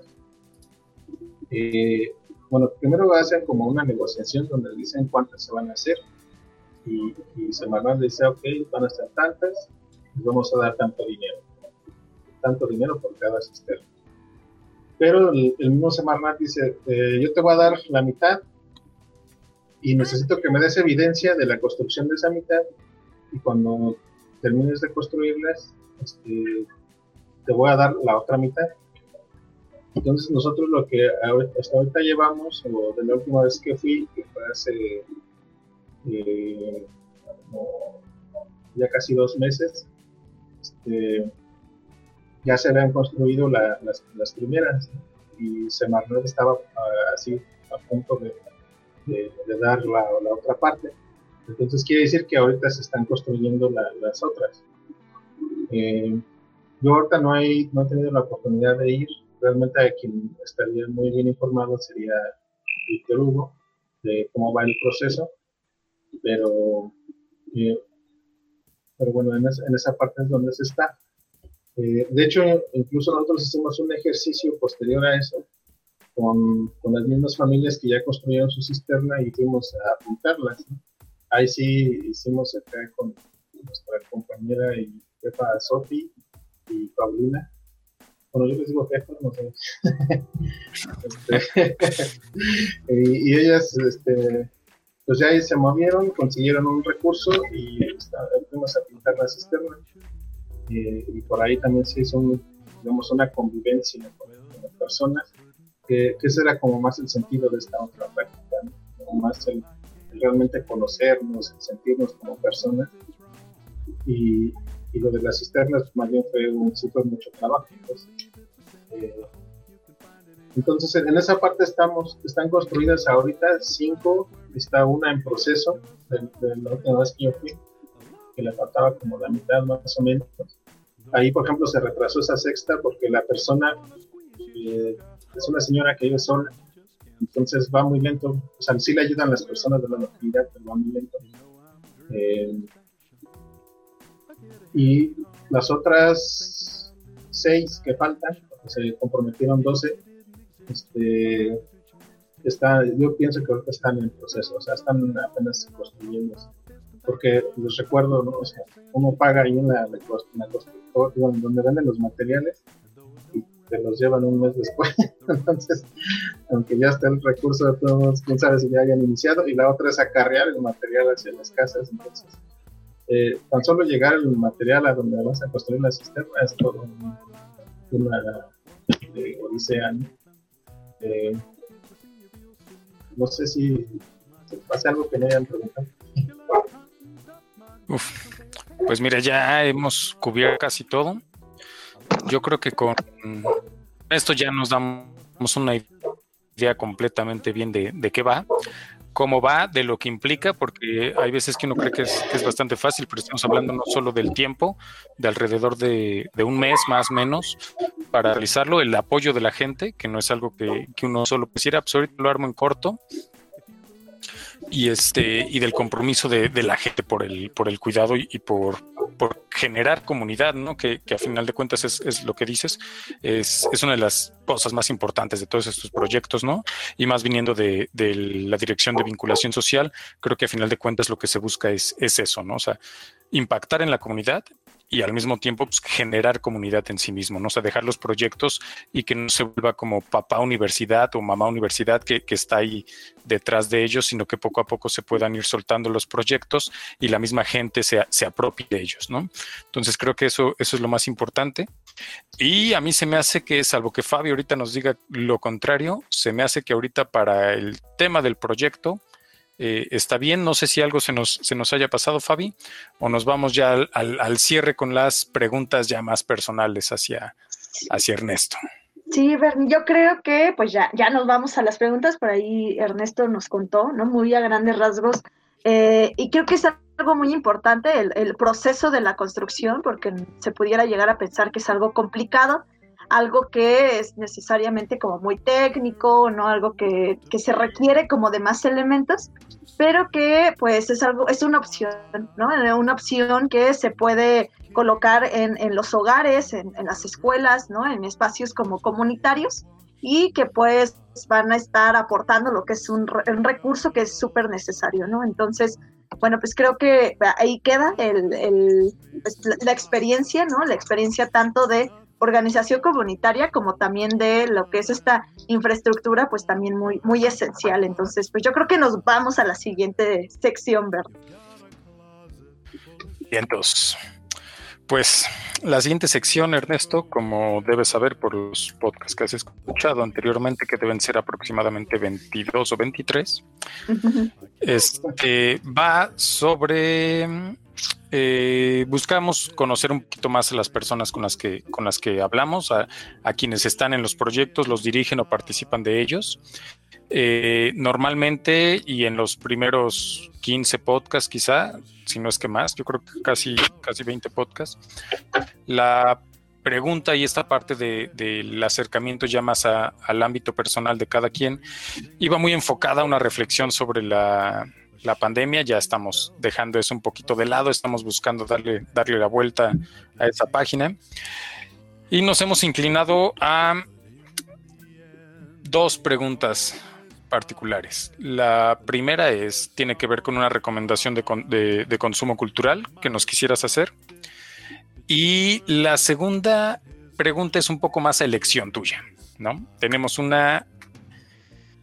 Bueno, primero hacen como una negociación donde dicen cuántas se van a hacer y, y Semarnat dice, ok, van a ser tantas, y vamos a dar tanto dinero, tanto dinero por cada cisterna. Pero el, mismo Semarnat dice, eh, yo te voy a dar la mitad y necesito que me des evidencia de la construcción de esa mitad y cuando termines de construirlas, este, te voy a dar la otra mitad. Entonces nosotros lo que hasta ahorita llevamos, o de la última vez que fui, que fue hace eh, ya casi dos meses, este, ya se habían construido las, primeras y Semarnet estaba ah, así a punto de, dar la, otra parte. Entonces quiere decir que ahorita se están construyendo las otras. Eh, yo ahorita no, hay, no he tenido la oportunidad de ir. Realmente a quien estaría muy bien informado sería Víctor Hugo de cómo va el proceso pero, eh, pero bueno, en, esa parte es donde se está. Eh, de hecho, incluso nosotros hicimos un ejercicio posterior a eso con, con, las mismas familias que ya construyeron su cisterna y fuimos a apuntarlas. Ahí sí hicimos acá con nuestra compañera y jefa Sofi y Paulina. Bueno, yo les digo jefa, no sé. Y, ellas este, pues ya se movieron, consiguieron un recurso y fuimos a pintar la cisterna. y por ahí también se hizo digamos, una convivencia con, las personas, que, ese era como más el sentido de esta otra práctica, como más el, realmente conocernos, el sentirnos como personas. Y, y lo de las cisternas más bien fue un súper mucho trabajo. Entonces, eh, entonces, en esa parte estamos, están construidas ahorita cinco, está una en proceso, de, la última vez que yo fui, que le faltaba como la mitad más o menos. Ahí, por ejemplo, se retrasó esa sexta porque la persona eh, es una señora que vive sola, entonces va muy lento. O sea, sí le ayudan las personas de la localidad, pero va muy lento. Eh, y las otras seis que faltan, se comprometieron 12, este, está, yo pienso que están en proceso, o sea, están apenas construyendo. Porque les recuerdo, ¿no? o sea, uno paga ahí en la, la, donde venden los materiales y te los llevan un mes después. Entonces, aunque ya está el recurso de todos, quién sabe si ya hayan iniciado, y la otra es acarrear el material hacia las casas. Entonces, eh, tan solo llegar el material a donde vas a construir la cisterna es todo una eh, odisea, ¿no? Eh, sé si pasa algo que me hayan preguntado.
pues mira, ya hemos cubierto casi todo. Yo creo que con esto ya nos damos una idea completamente bien de, de qué va cómo va, de lo que implica, porque hay veces que uno cree que es, bastante fácil, pero estamos hablando no solo del tiempo, de alrededor de, un mes más o menos para realizarlo, el apoyo de la gente, que no es algo que, uno solo quisiera, pues ahorita lo armo en corto, y este y del compromiso de, la gente por el por el cuidado y, por, por, generar comunidad, ¿no? Que, que, a final de cuentas es, es lo que dices, es, es, una de las cosas más importantes de todos estos proyectos, ¿no? Y más viniendo de, de, la dirección de vinculación social, creo que a final de cuentas lo que se busca es, es eso, ¿no? O sea, impactar en la comunidad y al mismo tiempo pues, generar comunidad en sí mismo, ¿no? O sea, dejar los proyectos y que no se vuelva como papá universidad o mamá universidad que, que, está ahí detrás de ellos, sino que poco a poco se puedan ir soltando los proyectos y la misma gente se, se apropie de ellos, ¿no? Entonces creo que eso, eso es lo más importante. Y a mí se me hace que, salvo que Fabio ahorita nos diga lo contrario, se me hace que ahorita para el tema del proyecto, eh, está bien. No sé si algo se nos, se nos haya pasado, Fabi, o nos vamos ya al, cierre con las preguntas ya más personales hacia, hacia Ernesto.
Sí, yo creo que pues ya, ya nos vamos a las preguntas, por ahí Ernesto nos contó, ¿no? Muy a grandes rasgos. Eh, y creo que es algo muy importante el, el, proceso de la construcción, porque se pudiera llegar a pensar que es algo complicado, algo que es necesariamente como muy técnico, ¿no? Algo que, que se requiere como de más elementos, pero que pues es algo, es una opción, ¿no? Una opción que se puede colocar en, en los hogares, en, en, las escuelas, ¿no? En espacios como comunitarios y que pues van a estar aportando lo que es un, un recurso que es súper necesario, ¿no? Entonces, bueno, pues creo que ahí queda el, el, pues, la experiencia, ¿no? La experiencia tanto de organización comunitaria como también de lo que es esta infraestructura, pues también muy, muy esencial. Entonces, pues yo creo que nos vamos a la siguiente sección, ¿verdad?
Bien, entonces, pues la siguiente sección, Ernesto, como debes saber por los podcasts que has escuchado anteriormente, que deben ser aproximadamente 22 o 23, este, va sobre eh, buscamos conocer un poquito más a las personas con las que, con las que hablamos, a, quienes están en los proyectos, los dirigen o participan de ellos. Eh, normalmente y en los primeros 15 podcasts quizá, si no es que más, yo creo que casi, casi 20 podcasts, la pregunta y esta parte del acercamiento ya más al ámbito personal de cada quien iba muy enfocada a una reflexión sobre la la pandemia, ya estamos dejando eso un poquito de lado, estamos buscando darle, darle la vuelta a esa página. Y nos hemos inclinado a dos preguntas particulares. La primera es, tiene que ver con una recomendación de, de consumo cultural que nos quisieras hacer. Y la segunda pregunta es un poco más elección tuya, ¿no? Tenemos una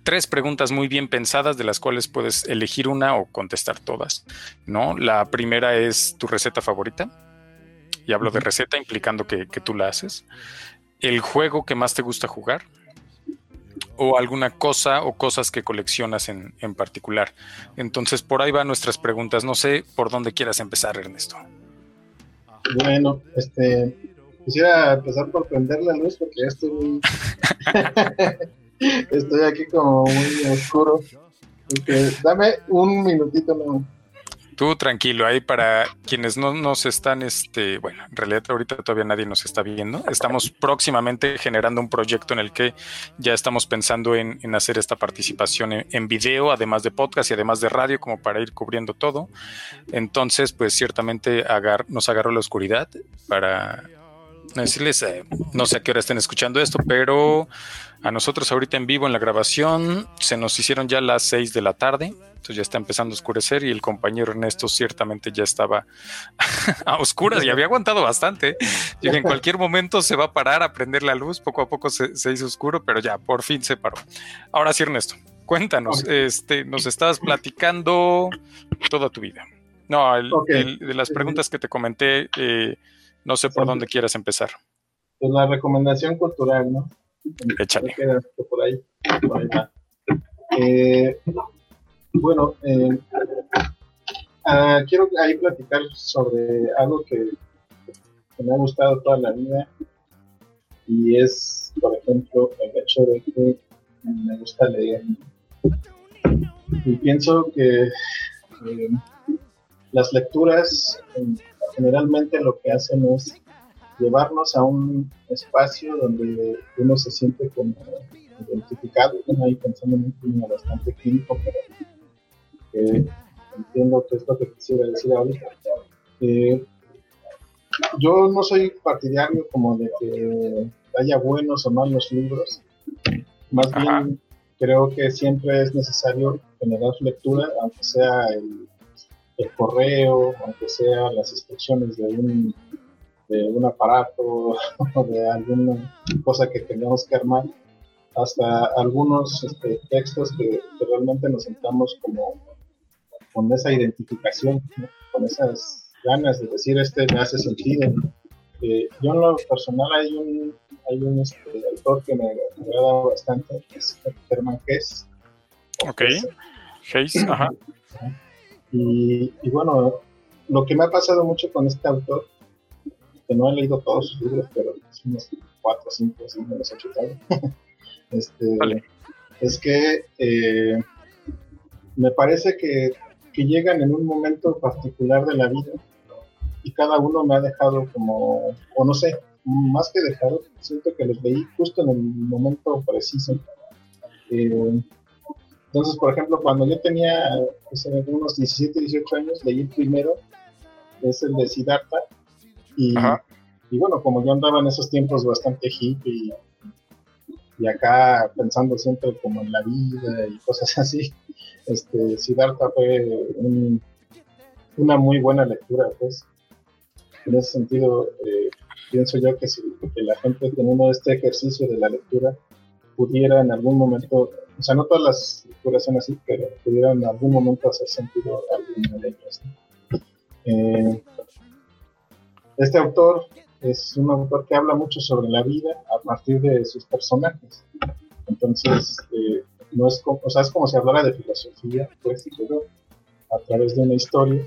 tres preguntas muy bien pensadas de las cuales puedes elegir una o contestar todas, ¿no? La primera es tu receta favorita. Y hablo de receta implicando que, tú la haces. El juego que más te gusta jugar. O alguna cosa o cosas que coleccionas en, en particular. Entonces, por ahí van nuestras preguntas. No sé por dónde quieras empezar, Ernesto.
Bueno, este, quisiera empezar por prender la luz porque ya estoy Estoy aquí como muy oscuro. dame un minutito no.
Tú tranquilo, ahí para quienes no nos están, este, bueno, en realidad ahorita todavía nadie nos está viendo. Estamos próximamente generando un proyecto en el que ya estamos pensando en, hacer esta participación en, video, además de podcast y además de radio, como para ir cubriendo todo. Entonces, pues ciertamente nos agarró la oscuridad para decirles, eh, no sé a qué hora estén escuchando esto, pero a nosotros ahorita en vivo en la grabación se nos hicieron ya las 6 de la tarde, entonces ya está empezando a oscurecer y el compañero Ernesto ciertamente ya estaba a oscuras y había aguantado bastante. Y en cualquier momento se va a parar a prender la luz, poco a poco se, hizo oscuro, pero ya por fin se paró. Ahora sí, Ernesto, cuéntanos, este, nos estabas platicando toda tu vida. No, de las preguntas que te comenté, eh, no sé por dónde quieras empezar.
Pues la recomendación cultural, ¿no?
Échale.
Por ahí, eh, bueno, eh, ah, quiero ahí platicar sobre algo que, me ha gustado toda la vida y es, por ejemplo, el hecho de que me gusta leer. Y pienso que eh, las lecturas generalmente lo que hacen es llevarnos a un espacio donde uno se siente como identificado, bueno, ahí pensando en un término bastante clínico, pero entiendo que es lo que quisiera decir ahorita. Eh, yo no soy partidario como de que haya buenos o malos libros, más bien creo que siempre es necesario generar lectura, aunque sea el el correo, aunque sea las instrucciones de un, de un aparato o de alguna cosa que tengamos que armar, hasta algunos este, textos que, realmente nos sentamos como con esa identificación, con esas ganas de decir este me hace sentido. Eh, yo en lo personal hay un, hay un este, autor que me, agrada bastante, que es Germán Kess.
Ok. Hayes, ajá.
Y, y, bueno, lo que me ha pasado mucho con este autor, que no he leído todos sus libros, pero unos cuatro, cinco, cinco, me los he chutado, este, es que eh, me parece que, que llegan en un momento particular de la vida y cada uno me ha dejado como, o no sé, más que dejado, siento que los leí justo en el momento preciso. Eh, entonces, por ejemplo, cuando yo tenía pues, unos 17, 18 años, leí el primero, es el de Siddhartha, y, y, bueno, como yo andaba en esos tiempos bastante hippie y, acá pensando siempre como en la vida y cosas así, este, Siddhartha fue una muy buena lectura, pues. En ese sentido, eh, pienso yo que si que la gente teniendo este ejercicio de la lectura pudiera en algún momento, o sea, no todas las lecturas son así, pero pudiera en algún momento hacer sentido alguna de ellas. Eh, este autor es un autor que habla mucho sobre la vida a partir de sus personajes. Entonces, eh, no es como, o sea, es como si hablara de filosofía, pues, pero a través de una historia.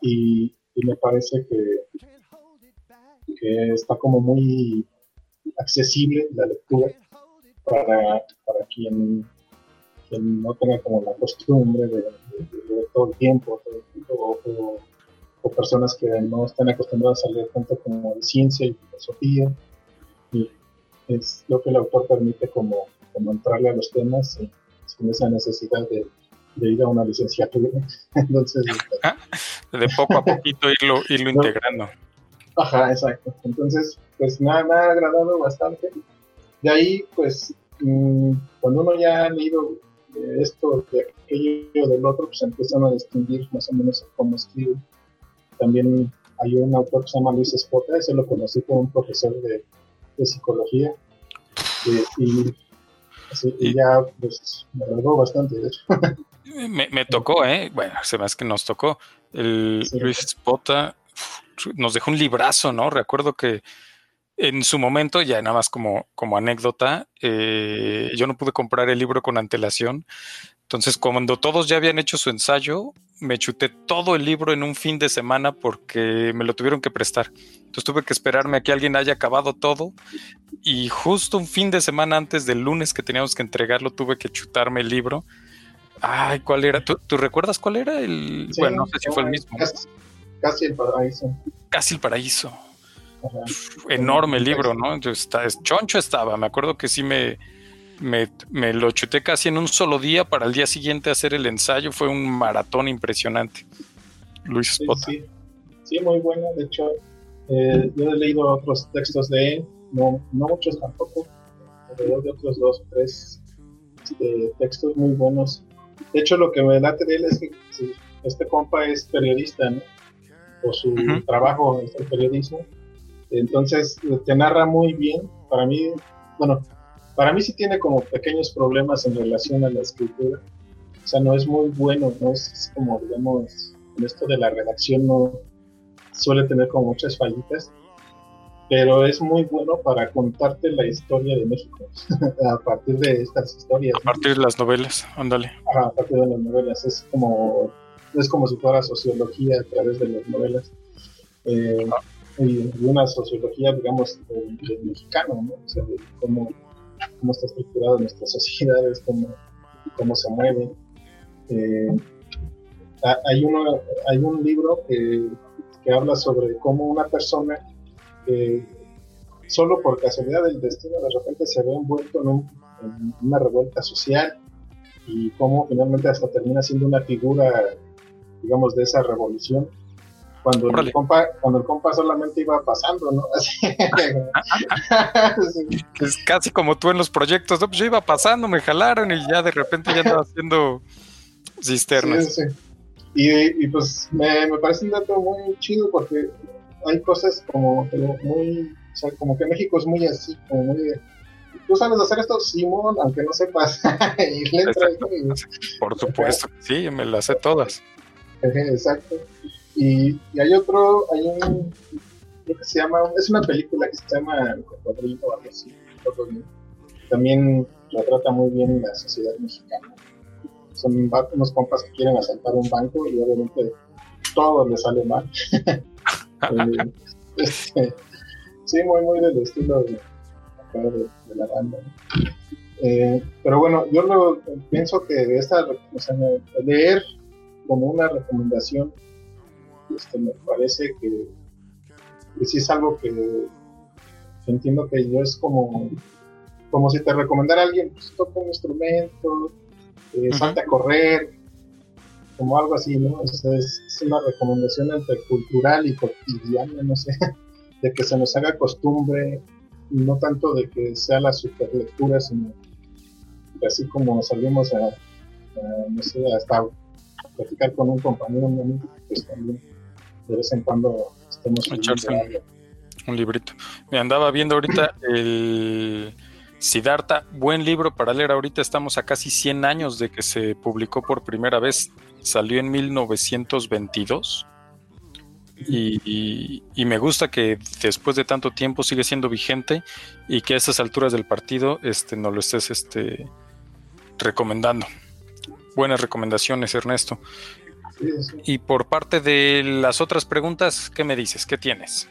Y, y me parece que, que está como muy accesible la lectura para, para quien, quien, no tenga como la costumbre de, leer todo el tiempo, o, personas que no están acostumbradas a leer tanto como de ciencia y filosofía. Y es lo que el autor permite como, como entrarle a los temas sin esa necesidad de, de ir a una licenciatura. Entonces,
de poco a poquito irlo, irlo integrando.
Ajá, exacto. Entonces, pues me ha, agradado bastante. De ahí, pues, mm, cuando uno ya ha leído de esto, de aquello, del otro, pues empiezan a distinguir más o menos cómo escribe. También hay un autor que se llama Luis Espota, ese lo conocí como un profesor de, de psicología. Eh, y, así, y, ya, pues, me agradó bastante, de hecho.
Me, tocó, ¿eh? Bueno, se me hace que nos tocó. El Luis Spota nos dejó un librazo, ¿no? Recuerdo que en su momento, ya nada más como, como anécdota, eh, yo no pude comprar el libro con antelación. Entonces, cuando todos ya habían hecho su ensayo, me chuté todo el libro en un fin de semana porque me lo tuvieron que prestar. Entonces tuve que esperarme a que alguien haya acabado todo y justo un fin de semana antes del lunes que teníamos que entregarlo, tuve que chutarme el libro Ay, ¿cuál era? ¿Tú, recuerdas cuál era el? bueno, no sé si fue el mismo.
Casi, el paraíso.
Casi el paraíso. Enorme el libro, ¿no? Está, choncho estaba. Me acuerdo que sí me, me, lo chuté casi en un solo día para el día siguiente hacer el ensayo. Fue un maratón impresionante. Luis Spota.
Sí, muy bueno. De hecho, eh, yo he leído otros textos de él, no, no muchos tampoco, alrededor de otros dos, tres este, textos muy buenos de hecho, lo que me late de él es que este compa es periodista, ¿no? O su trabajo es el periodismo. Entonces, te narra muy bien. Para mí, bueno, para mí sí tiene como pequeños problemas en relación a la escritura. O sea, no es muy bueno, no es como, digamos, en esto de la redacción no suele tener como muchas fallitas pero es muy bueno para contarte la historia de México a partir de estas historias.
A partir de las novelas, ándale.
a partir de las novelas, es como es como si fuera sociología a través de las novelas. Eh, ah. Y una sociología, digamos, del mexicano, ¿no? O sea, de cómo, cómo está estructurada nuestra sociedades, cómo, cómo se mueve. Eh, hay, uno, hay un libro que, que habla sobre cómo una persona solo por casualidad del destino de repente se ve envuelto en, una revuelta social y cómo finalmente hasta termina siendo una figura, digamos, de esa revolución. Cuando el, compa, cuando el compa solamente iba pasando, ¿no?
Es casi como tú en los proyectos, ¿no? Pues yo iba pasando, me jalaron y ya de repente ya estaba haciendo cisternas.
Y, pues me, me parece un dato muy chido porque hay cosas como muy, o sea, como que México es muy así, como muy tú sabes hacer esto, Simón, aunque no sepas.
Por supuesto, sí, me las sé todas.
Exacto. Y, hay otro, hay un, creo que se llama, es una película que se llama El Cocodrilo o algo así, También retrata muy bien la sociedad mexicana. son unos compas que quieren asaltar un banco y obviamente todo le sale mal. Este, sí, muy, muy del estilo de, de, la banda. Eh, pero bueno, yo lo, pienso que esta, leer como una recomendación, este, me parece que, si es algo que, entiendo que yo es como, como si te recomendara a alguien, pues toca un instrumento, eh, a correr, como algo así, ¿no? es, una recomendación entre cultural y cotidiana, no sé, de que se nos haga costumbre, no tanto de que sea la superlectura, sino que así como salimos a, no sé, hasta platicar con un compañero, pues también de vez en cuando estemos
un, un librito. Me andaba viendo ahorita el Siddhartha, buen libro para leer. Ahorita estamos a casi 100 años de que se publicó por primera vez. Salió en 1922. Y, me gusta que después de tanto tiempo sigue siendo vigente y que a estas alturas del partido este, nos lo estés este, recomendando. Buenas recomendaciones, Ernesto. Y por parte de las otras preguntas, ¿qué me dices? ¿Qué tienes?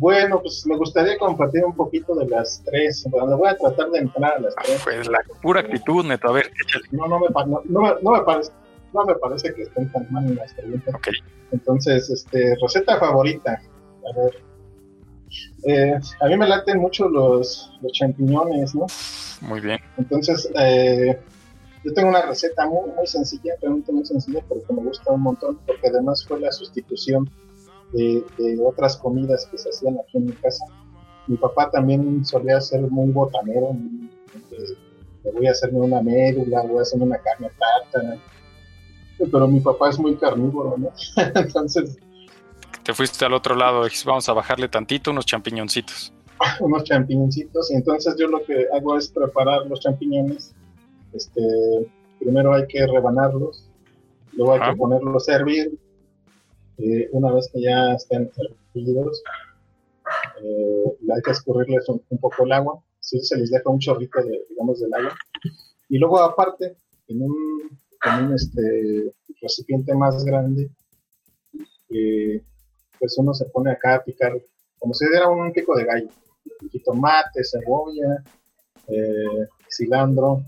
Bueno, pues me gustaría compartir un poquito de las tres. Bueno, voy a tratar de entrar a las tres.
Pues la pura actitud, Neto. A ver,
No, no me, no, no, me parece, no me parece que estén tan mal en las preguntas.
Okay.
Entonces, este, receta favorita. A ver. Eh, a mí me laten mucho los, los champiñones, ¿no?
Muy bien.
Entonces, eh, yo tengo una receta muy, muy sencilla, realmente muy sencilla, pero que me gusta un montón, porque además fue la sustitución de, otras comidas que se hacían aquí en mi casa. Mi papá también solía ser muy botanero, le voy a hacerme una médula, voy a hacerme una carne plata, pero mi papá es muy carnívoro, ¿no? Entonces...
Te fuiste al otro lado, vamos a bajarle tantito unos champiñoncitos.
unos champiñoncitos, y entonces yo lo que hago es preparar los champiñones. Este, primero hay que rebanarlos, luego hay que ponerlos a hervir, una vez que ya estén hervidos, eh, hay que escurrirles un, poco el agua, si se les deja un chorrito de, digamos, del agua, y luego aparte, en un, este, recipiente más grande, eh, pues uno se pone acá a picar, como si diera un pico de gallo, tomate, cebolla, eh, cilantro,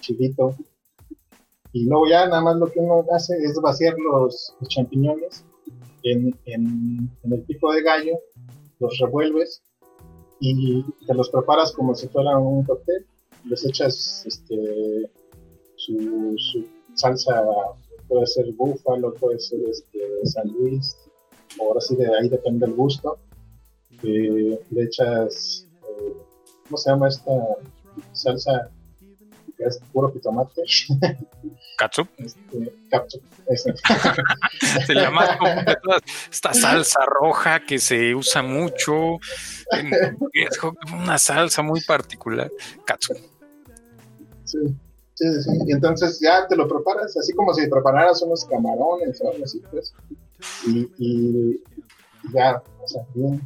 chilito, y luego ya nada más lo que uno hace es vaciar los champiñones en, el pico de gallo, los revuelves y te los preparas como si fuera un cóctel. Les echas este, su, salsa, puede ser búfalo, puede ser este, San Luis, ahora sí de ahí depende el gusto. Eh, le echas, eh, ¿cómo se llama esta salsa? Que es puro jitomate.
¿Katsup?
Este,
se llama esta salsa roja que se usa mucho. Es una salsa muy particular. Katsup.
Sí. Sí, sí, Y entonces ya te lo preparas, así como si prepararas unos camarones o algo así, pues. Y, y ya, o sea, bien.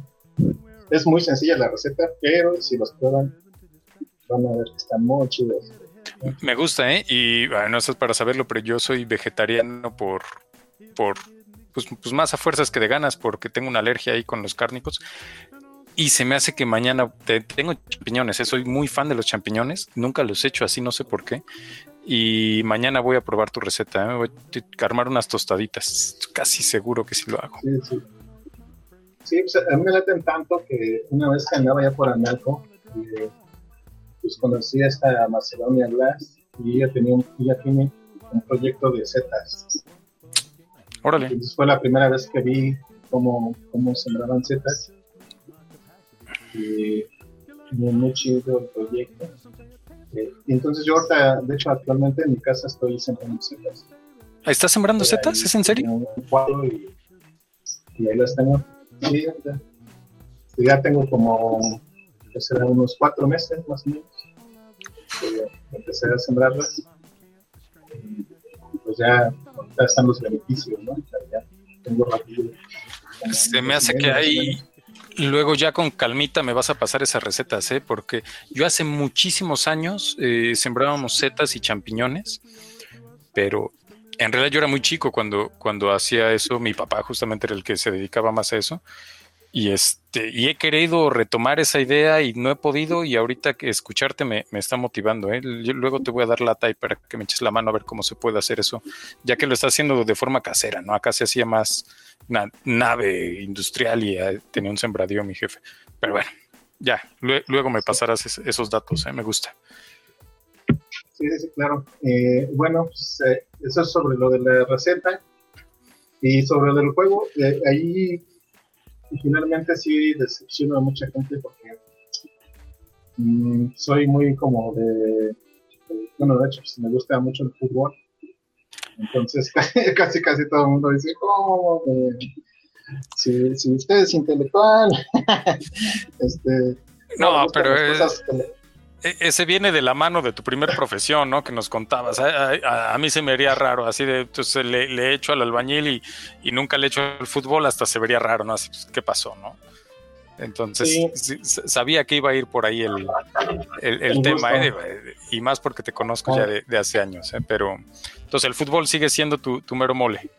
Es muy sencilla la receta, pero si los prueban, van a ver que están muy chidos.
Me gusta, ¿eh? Y bueno, eso es para saberlo, pero yo soy vegetariano por, por pues, pues, más a fuerzas que de ganas, porque tengo una alergia ahí con los cárnicos. Y se me hace que mañana tengo champiñones, ¿eh? soy muy fan de los champiñones, nunca los he hecho así, no sé por qué. Y mañana voy a probar tu receta, ¿eh? voy a armar unas tostaditas, casi seguro que sí lo hago.
Sí, sí. Sí, pues a mí me laten tanto que una vez que andaba ya por Analco, eh, pues conocí a esta Macedonia Glass y ella, tenía un, tiene un proyecto de setas.
Órale.
Entonces fue la primera vez que vi cómo, cómo sembraban setas. Y muy chido el proyecto. Eh, y entonces yo ahorita, de hecho actualmente en mi casa estoy sembrando setas.
¿Estás sembrando setas? ¿Es en serio?
Y, ahí las tengo. Sí, ya, ya tengo como que será unos cuatro meses más o menos. empecé a sembrarlas. Pues ya, ahorita están los beneficios, ¿no? ya tengo rápido.
Se me hace que hay Luego ya con calmita me vas a pasar esas recetas, ¿eh? Porque yo hace muchísimos años eh, sembrábamos setas y champiñones, pero en realidad yo era muy chico cuando, cuando hacía eso. Mi papá justamente era el que se dedicaba más a eso. Y este, y he querido retomar esa idea y no he podido, y ahorita que escucharte me, está motivando, ¿eh? luego te voy a dar la y para que me eches la mano a ver cómo se puede hacer eso, ya que lo está haciendo de forma casera, ¿no? Acá se hacía más una nave industrial y eh, tenía un sembradío mi jefe. Pero bueno, ya, luego me pasarás esos datos, ¿eh? Me gusta.
Sí, sí, claro. Eh, bueno, pues, eso es sobre lo de la receta. Y sobre lo del juego, ahí y finalmente sí decepciono a mucha gente porque mm, soy muy como de, bueno, de hecho, pues, me gusta mucho el fútbol. Entonces, casi, casi todo el mundo dice, ¿cómo? si, si usted es intelectual, este...
No, pero es... E, ese viene de la mano de tu primer profesión, ¿no? Que nos contabas. A, mí se me haría raro, así de, entonces le, he hecho al albañil y, nunca le he hecho al fútbol, hasta se vería raro, ¿no? Así, pues, ¿qué pasó, no? Entonces, sabía que iba a ir por ahí el, el, tema, ¿eh? y más porque te conozco ya de, hace años, ¿eh? Pero, entonces, el fútbol sigue siendo tu, tu mero mole.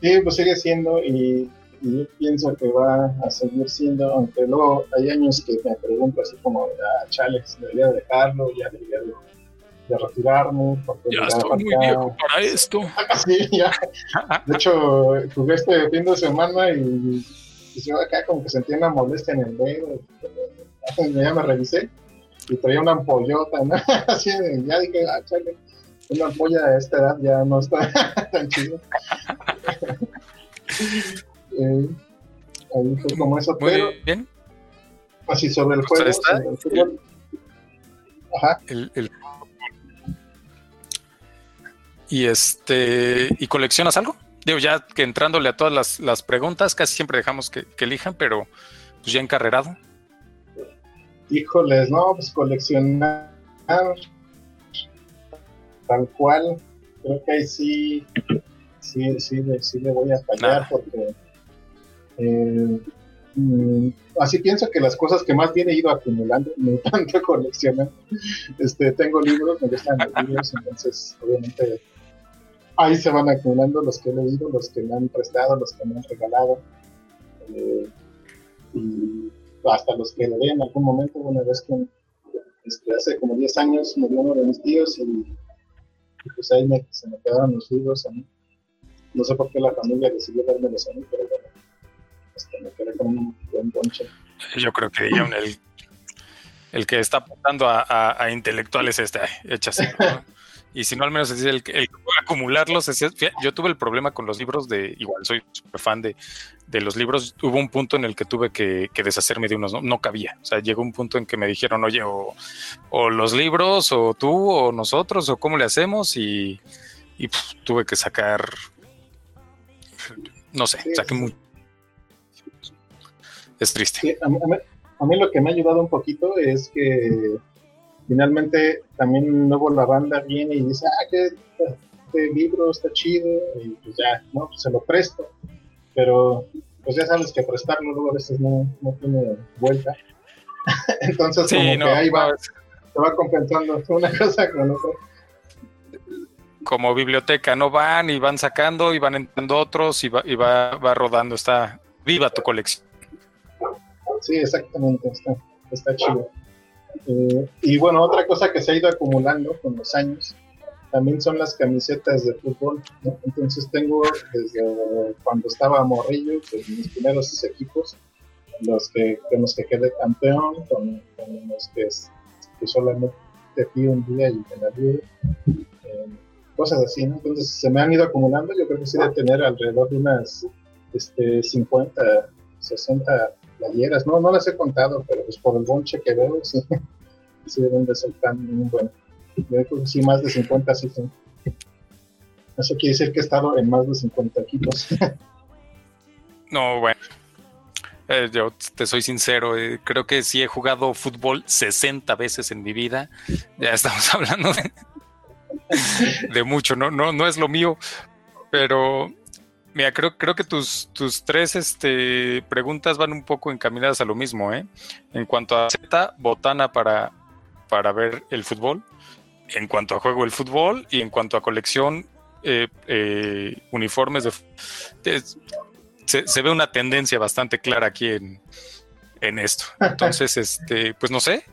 Sí, pues sigue siendo, y y yo pienso que va a seguir siendo, aunque luego hay años que me pregunto así como, ah, chales, debería dejarlo, ya debería de, retirarme.
ya estoy muy viejo para esto.
sí, ya. De hecho, jugué este fin de semana y, y yo acá como que sentía una molestia en el dedo. Ya me revisé y traía una ampollota, ¿no? Así de, ya dije, ah, chale, una ampolla a esta edad ya no está tan chido. Eh, ahí fue como eso, Muy pero bien. así sobre el juego, el
Ajá. y este, ¿y coleccionas algo? Digo, ya que entrándole a todas las, las preguntas, casi siempre dejamos que, elijan, pero pues ya encarrerado.
Híjoles, no, pues coleccionar tal cual, creo que ahí sí, sí, sí, sí le voy a fallar porque eh, mm, así pienso que las cosas que más bien he ido acumulando, no tanto coleccionando, este, tengo libros, me gustan los libros, entonces obviamente ahí se van acumulando los que he leído, los que me han prestado, los que me han regalado, eh, y hasta los que leí en algún momento, una vez que este, hace como 10 años murió uno de mis tíos y, pues ahí se me quedaron los libros a mí. No sé por qué la familia decidió dármelos a mí, pero bueno
yo creo que el, el que está apuntando a, intelectuales está hecha así. Y si no, al menos es el, que acumularlos. yo tuve el problema con los libros de, igual soy súper fan de, los libros. Hubo un punto en el que tuve que, deshacerme de unos, no, cabía. O sea, llegó un punto en que me dijeron, oye, o, los libros, o tú, o nosotros, o cómo le hacemos. Y, tuve que sacar, no sé, saqué mucho es triste.
a, mí, lo que me ha ayudado un poquito es que finalmente también luego la banda viene y dice, ah, que este libro está chido, y pues ya, ¿no? Pues se lo presto. Pero pues ya sabes que prestarlo luego a veces no, tiene vuelta. Entonces como que ahí va, se va compensando una cosa con otra
como biblioteca, no van y van sacando y van entrando otros y va, y va, va rodando, está viva tu colección.
Sí, exactamente, está, chido. Eh, y bueno, otra cosa que se ha ido acumulando con los años también son las camisetas de fútbol. Entonces tengo desde cuando estaba morrillo, pues, mis primeros equipos, los que, con los que quedé campeón, con, los que, solamente fui un día y me la eh, cosas así, ¿no? Entonces se me han ido acumulando, yo creo que sí de tener alrededor de unas este, 50, 60 no, no las he contado, pero pues por el bonche que veo, sí, sí deben de ser tan bueno. Yo creo que sí, más de 50 sí son. Eso quiere decir que he estado en más de 50 equipos.
no, bueno. Eh, yo te soy sincero, eh, creo que sí he jugado fútbol 60 veces en mi vida. Ya estamos hablando de, de mucho, no, no, no es lo mío, pero Mira, creo, creo que tus, tus tres este, preguntas van un poco encaminadas a lo mismo, ¿eh? En cuanto a Z, botana para, para ver el fútbol. En cuanto a juego el fútbol y en cuanto a colección, eh, eh, uniformes de, se, ve una tendencia bastante clara aquí en, en esto. Entonces, este, pues no sé,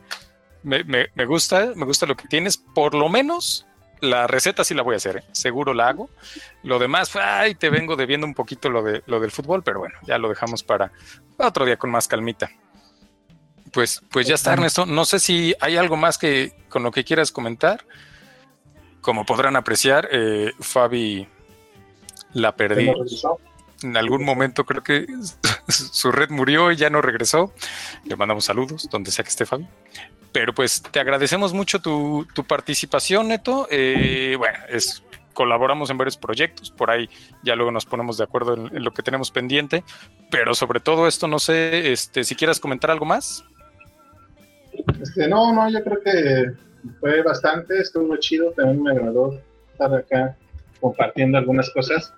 me, me, gusta, me gusta lo que tienes. Por lo menos la receta sí la voy a hacer, ¿eh? seguro la hago. Lo demás, ay, te vengo debiendo un poquito lo, de, lo del fútbol, pero bueno, ya lo dejamos para otro día con más calmita. Pues, pues ya está, Ernesto. No sé si hay algo más que con lo que quieras comentar. Como podrán apreciar, eh, Fabi la perdí. En algún momento creo que su red murió y ya no regresó. Le mandamos saludos, donde sea que esté Fabi. Pero pues te agradecemos mucho tu, participación, Neto. Eh, bueno, es, colaboramos en varios proyectos, por ahí ya luego nos ponemos de acuerdo en, lo que tenemos pendiente. Pero sobre todo esto, no sé este, si quieras comentar algo más.
Este, no, no, yo creo que fue bastante, estuvo chido, también me agradó estar acá compartiendo algunas cosas.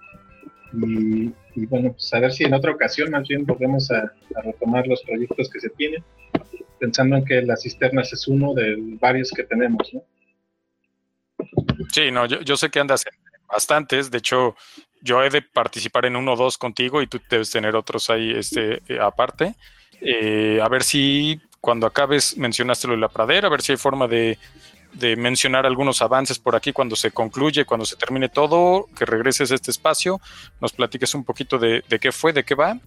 Y, bueno, pues a ver si en otra ocasión más bien volvemos a retomar los proyectos que se tienen pensando en que las cisternas es uno de varios que tenemos, ¿no?
Sí, no, yo, sé que andas en bastantes, de hecho, yo he de participar en uno o dos contigo y tú debes tener otros ahí este, eh, aparte. Eh, a ver si cuando acabes mencionaste lo de la pradera, a ver si hay forma de, mencionar algunos avances por aquí cuando se concluye, cuando se termine todo, que regreses a este espacio, nos platiques un poquito de qué fue, de qué va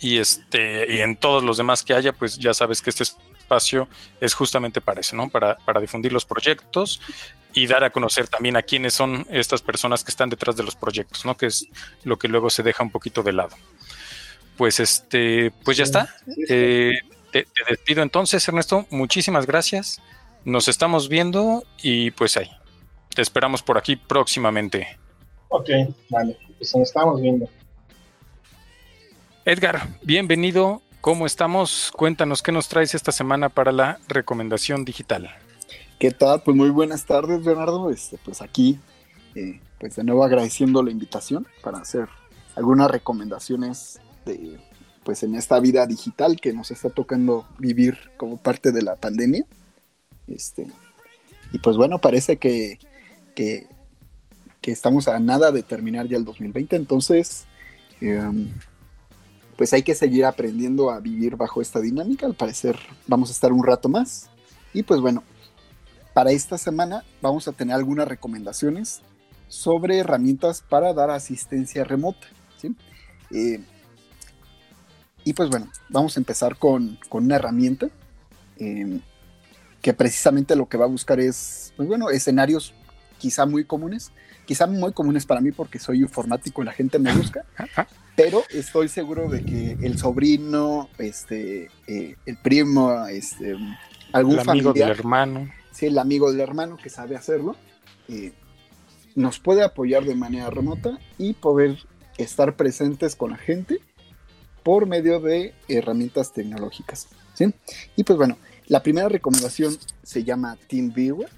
y este y en todos los demás que haya, pues ya sabes que este espacio es justamente para eso, ¿no? Para, para difundir los proyectos y dar a conocer también a quiénes son estas personas que están detrás de los proyectos, ¿no? Que es lo que luego se deja un poquito de lado. Pues este, pues ya está. Eh, te, te, despido entonces, Ernesto. Muchísimas gracias. Nos estamos viendo y pues ahí. Te esperamos por aquí próximamente.
Ok, vale. Pues nos estamos viendo.
Edgar, bienvenido. ¿Cómo estamos? Cuéntanos qué nos traes esta semana para la recomendación digital.
¿Qué tal? Pues muy buenas tardes, Leonardo. Este, pues aquí, eh, pues de nuevo agradeciendo la invitación para hacer algunas recomendaciones de, pues en esta vida digital que nos está tocando vivir como parte de la pandemia. Este, y pues bueno, parece que, que, estamos a nada de terminar ya el 2020, entonces em, pues hay que seguir aprendiendo a vivir bajo esta dinámica. Al parecer vamos a estar un rato más. Y pues bueno, para esta semana vamos a tener algunas recomendaciones sobre herramientas para dar asistencia remota. Eh, y pues bueno, vamos a empezar con, una herramienta eh, que precisamente lo que va a buscar es, pues bueno, escenarios quizá muy comunes, quizá muy comunes para mí porque soy informático y la gente me busca, pero estoy seguro de que el sobrino, este, eh, el primo, este, algún el amigo
del hermano,
sí, el amigo del hermano que sabe hacerlo, eh, nos puede apoyar de manera remota y poder estar presentes con la gente por medio de herramientas tecnológicas. ¿sí? Y pues bueno, la primera recomendación se llama TeamViewer.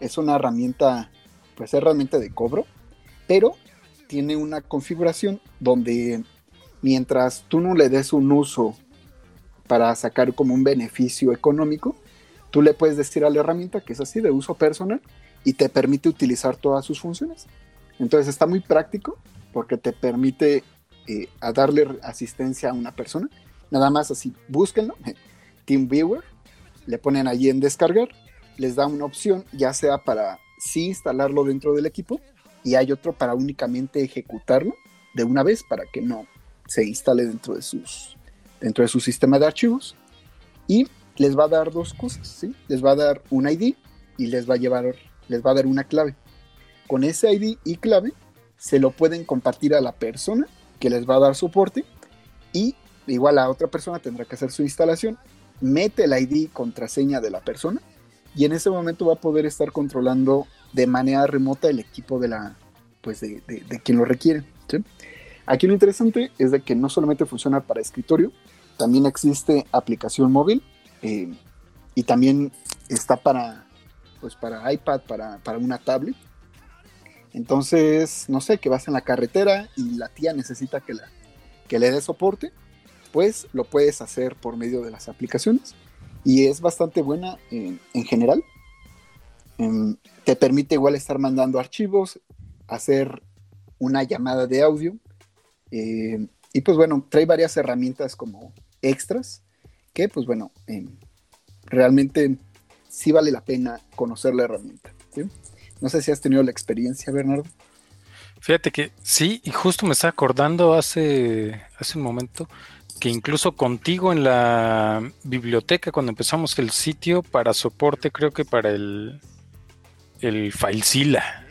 Es una herramienta, pues es herramienta de cobro, pero tiene una configuración donde mientras tú no le des un uso para sacar como un beneficio económico, tú le puedes decir a la herramienta que es así de uso personal y te permite utilizar todas sus funciones. Entonces está muy práctico porque te permite eh, a darle asistencia a una persona. Nada más así, búsquenlo, TeamViewer, le ponen allí en descargar, les da una opción, ya sea para sí instalarlo dentro del equipo y hay otro para únicamente ejecutarlo de una vez para que no se instale dentro de sus dentro de su sistema de archivos y les va a dar dos cosas, ¿sí? Les va a dar un ID y les va a llevar les va a dar una clave. Con ese ID y clave se lo pueden compartir a la persona que les va a dar soporte y igual a otra persona tendrá que hacer su instalación, mete el ID y contraseña de la persona y en ese momento va a poder estar controlando de manera remota el equipo de la pues de, quien lo requiere. Aquí lo interesante es de que no solamente funciona para escritorio, también existe aplicación móvil eh, y también está para pues para iPad, para, para una tablet. Entonces, no sé, que vas en la carretera y la tía necesita que, la, que le dé soporte, pues lo puedes hacer por medio de las aplicaciones y es bastante buena en, general. Em, te permite igual estar mandando archivos, hacer una llamada de audio eh, y pues bueno, trae varias herramientas como extras que pues bueno, em, realmente sí vale la pena conocer la herramienta. No sé si has tenido la experiencia, Bernardo.
Fíjate que sí, y justo me está acordando hace, hace un momento que incluso contigo en la biblioteca, cuando empezamos el sitio para soporte, creo que para el, el FileZilla,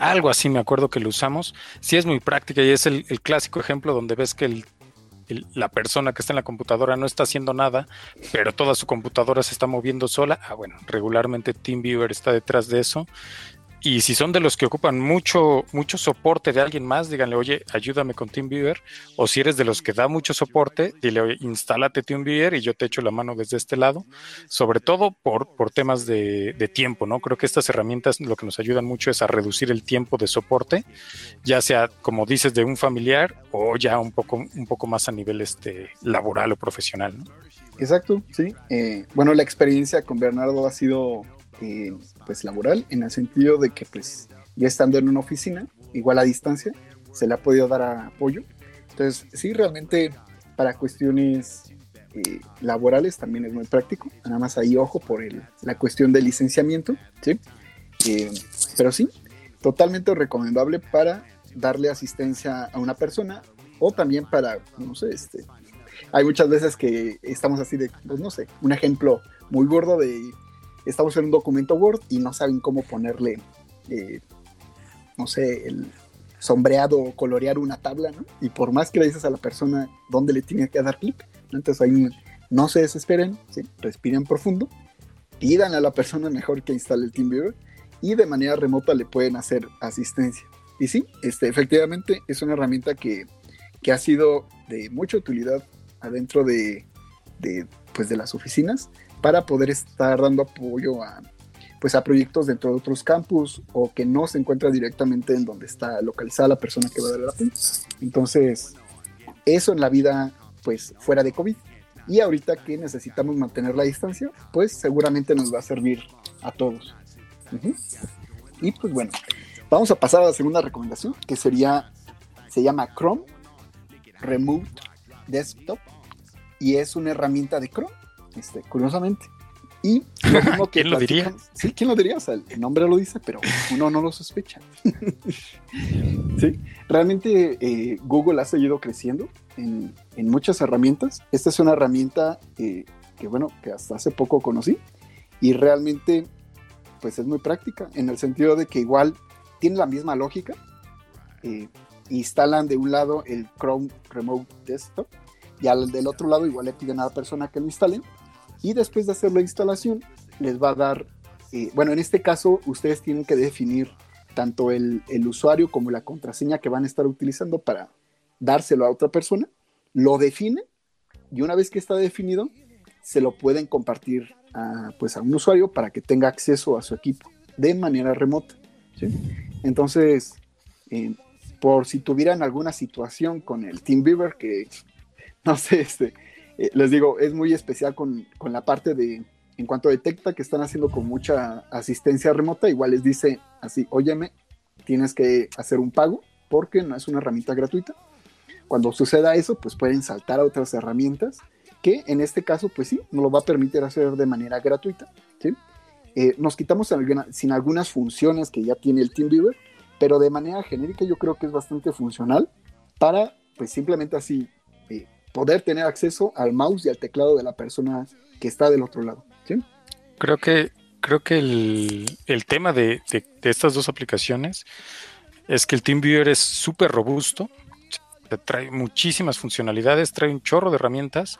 algo así me acuerdo que lo usamos, sí es muy práctica y es el, clásico ejemplo donde ves que la persona que está en la computadora no está haciendo nada, pero toda su computadora se está moviendo sola. Ah, bueno, regularmente TeamViewer está detrás de eso y si son de los que ocupan mucho, mucho soporte de alguien más, díganle, oye, ayúdame con TeamViewer. O si eres de los que da mucho soporte, dile, oye, instálate TeamViewer y yo te echo la mano desde este lado. Sobre todo por, por temas de, tiempo, ¿no? Creo que estas herramientas lo que nos ayudan mucho es a reducir el tiempo de soporte, ya sea, como dices, de un familiar o ya un poco, un poco más a nivel este, laboral o profesional, ¿no?
Exacto, sí. Eh, bueno, la experiencia con Bernardo ha sido eh, pues laboral, en el sentido de que pues ya estando en una oficina, igual a distancia, se le ha podido dar apoyo. Entonces, sí, realmente para cuestiones eh, laborales también es muy práctico. Nada más ahí ojo por el, la cuestión del licenciamiento, ¿sí? Eh, pero sí, totalmente recomendable para darle asistencia a una persona o también para, no sé, este, hay muchas veces que estamos así de, pues no sé, un ejemplo muy gordo de estamos en un documento Word y no saben cómo ponerle, eh, no sé, el sombreado o colorear una tabla, ¿no? Y por más que le dices a la persona dónde le tiene que dar clic, entonces ahí no se desesperen, ¿sí? respiren profundo, pidan a la persona mejor que instale el TeamViewer y de manera remota le pueden hacer asistencia. Y sí, este, efectivamente es una herramienta que, que ha sido de mucha utilidad adentro de, de, pues de las oficinas para poder estar dando apoyo a, pues a proyectos dentro de otros campus o que no se encuentra directamente en donde está localizada la persona que va a dar el apoyo. Entonces, eso en la vida, pues fuera de COVID. Y ahorita que necesitamos mantener la distancia, pues seguramente nos va a servir a todos. Y pues bueno, vamos a pasar a la segunda recomendación, que sería, se llama Chrome Remote Desktop y es una herramienta de Chrome este, curiosamente. Y
lo ¿Quién lo diría?
Sí, ¿quién lo diría? O sea, el nombre lo dice, pero uno no lo sospecha. sí, realmente eh, Google ha seguido creciendo en, muchas herramientas. Esta es una herramienta eh, que, bueno, que hasta hace poco conocí y realmente, pues es muy práctica en el sentido de que igual tiene la misma lógica. Eh, instalan de un lado el Chrome Remote Desktop y al del otro lado igual le piden a la persona que lo instalen y después de hacer la instalación les va a dar, eh, bueno, en este caso ustedes tienen que definir tanto el, usuario como la contraseña que van a estar utilizando para dárselo a otra persona, lo define y una vez que está definido, se lo pueden compartir a, pues a un usuario para que tenga acceso a su equipo de manera remota. Entonces, eh, por si tuvieran alguna situación con el TeamViewer que, no sé, este, eh, les digo, es muy especial con, la parte de, en cuanto detecta que están haciendo con mucha asistencia remota, igual les dice así, óyeme, tienes que hacer un pago porque no es una herramienta gratuita. Cuando suceda eso, pues pueden saltar a otras herramientas que en este caso, pues sí, nos lo va a permitir hacer de manera gratuita. ¿sí? Eh, nos quitamos sin algunas funciones que ya tiene el TeamViewer, pero de manera genérica yo creo que es bastante funcional para, pues simplemente así, poder tener acceso al mouse y al teclado de la persona que está del otro lado.
Creo que, creo que el, tema de, estas dos aplicaciones es que el TeamViewer es súper robusto, trae muchísimas funcionalidades, trae un chorro de herramientas,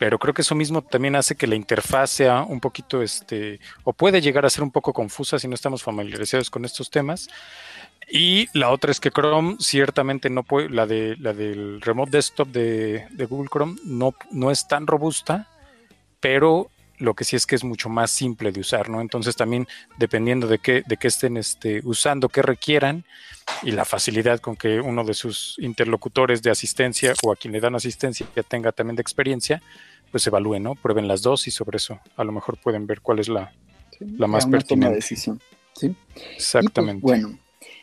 pero creo que eso mismo también hace que la interfaz sea un poquito, este, o puede llegar a ser un poco confusa si no estamos familiarizados con estos temas. Y la otra es que Chrome ciertamente no puede, la de la del remote desktop de, Google Chrome no, no es tan robusta, pero lo que sí es que es mucho más simple de usar, ¿no? Entonces también dependiendo de qué, de qué estén este, usando, qué requieran y la facilidad con que uno de sus interlocutores de asistencia o a quien le dan asistencia tenga también de experiencia, pues evalúen, ¿no? Prueben las dos y sobre eso a lo mejor pueden ver cuál es la, la más pertinente.
decisión. ¿sí?
Exactamente.
Pues, bueno,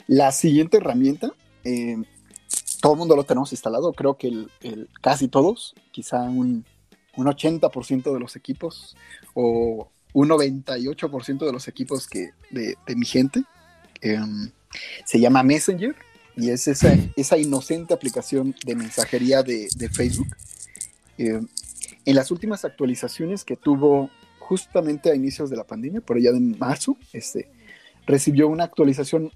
la siguiente herramienta, eh, todo el mundo lo tenemos instalado, creo que el, casi todos, quizá un, un 80% de los equipos o un 98% de los equipos que, de, mi gente. Em, se llama Messenger y es esa, esa inocente aplicación de mensajería de, Facebook. Em, en las últimas actualizaciones que tuvo justamente a inicios de la pandemia, por allá de marzo, este, recibió una actualización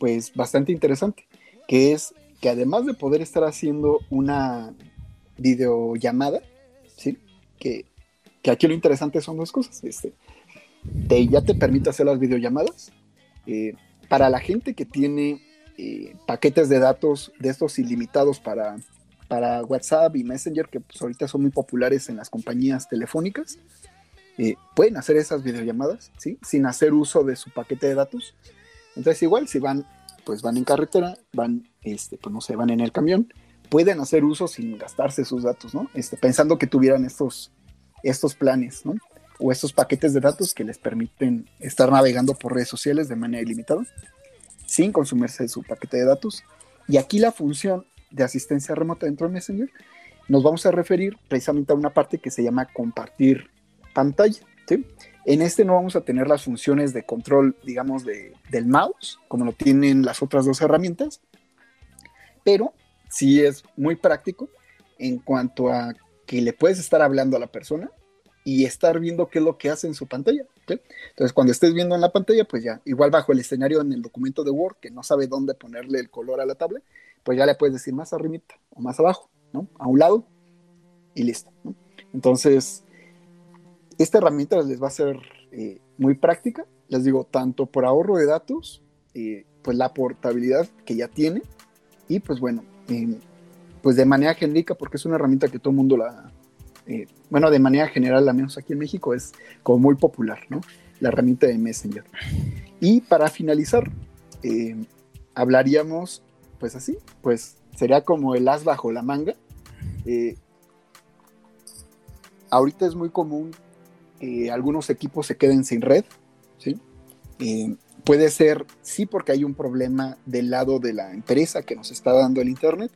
pues bastante interesante, que es que además de poder estar haciendo una videollamada, ¿sí? Que, aquí lo interesante son dos cosas. Este, te, ya te permite hacer las videollamadas. Eh, para la gente que tiene eh, paquetes de datos de estos ilimitados para, para WhatsApp y Messenger, que pues, ahorita son muy populares en las compañías telefónicas, eh, pueden hacer esas videollamadas, ¿sí? Sin hacer uso de su paquete de datos. Entonces, igual, si van, pues van en carretera, van, este, pues no sé, van en el camión, pueden hacer uso sin gastarse sus datos, ¿no? Este, pensando que tuvieran estos, estos planes, ¿no? O estos paquetes de datos que les permiten estar navegando por redes sociales de manera ilimitada, sin consumirse su paquete de datos. Y aquí la función de asistencia remota dentro de Messenger, nos vamos a referir precisamente a una parte que se llama compartir pantalla. En este no vamos a tener las funciones de control, digamos, de, del mouse, como lo tienen las otras dos herramientas, pero sí es muy práctico en cuanto a que le puedes estar hablando a la persona y estar viendo qué es lo que hace en su pantalla. Entonces, cuando estés viendo en la pantalla, pues ya, igual bajo el escenario en el documento de Word, que no sabe dónde ponerle el color a la tabla, pues ya le puedes decir más arriba o más abajo, ¿no? A un lado y listo. Entonces, esta herramienta les va a ser eh, muy práctica, les digo, tanto por ahorro de datos, eh, pues la portabilidad que ya tiene, y pues bueno, pues de manera genérica, porque es una herramienta que todo el mundo la, eh, bueno, de manera general, al menos aquí en México, es como muy popular, ¿no? La herramienta de Messenger. Y para finalizar, hablaríamos, pues así, pues sería como el as bajo la manga. ahorita es muy común eh, algunos equipos se queden sin red, ¿sí? Eh, puede ser, sí, porque hay un problema del lado de la empresa que nos está dando el Internet,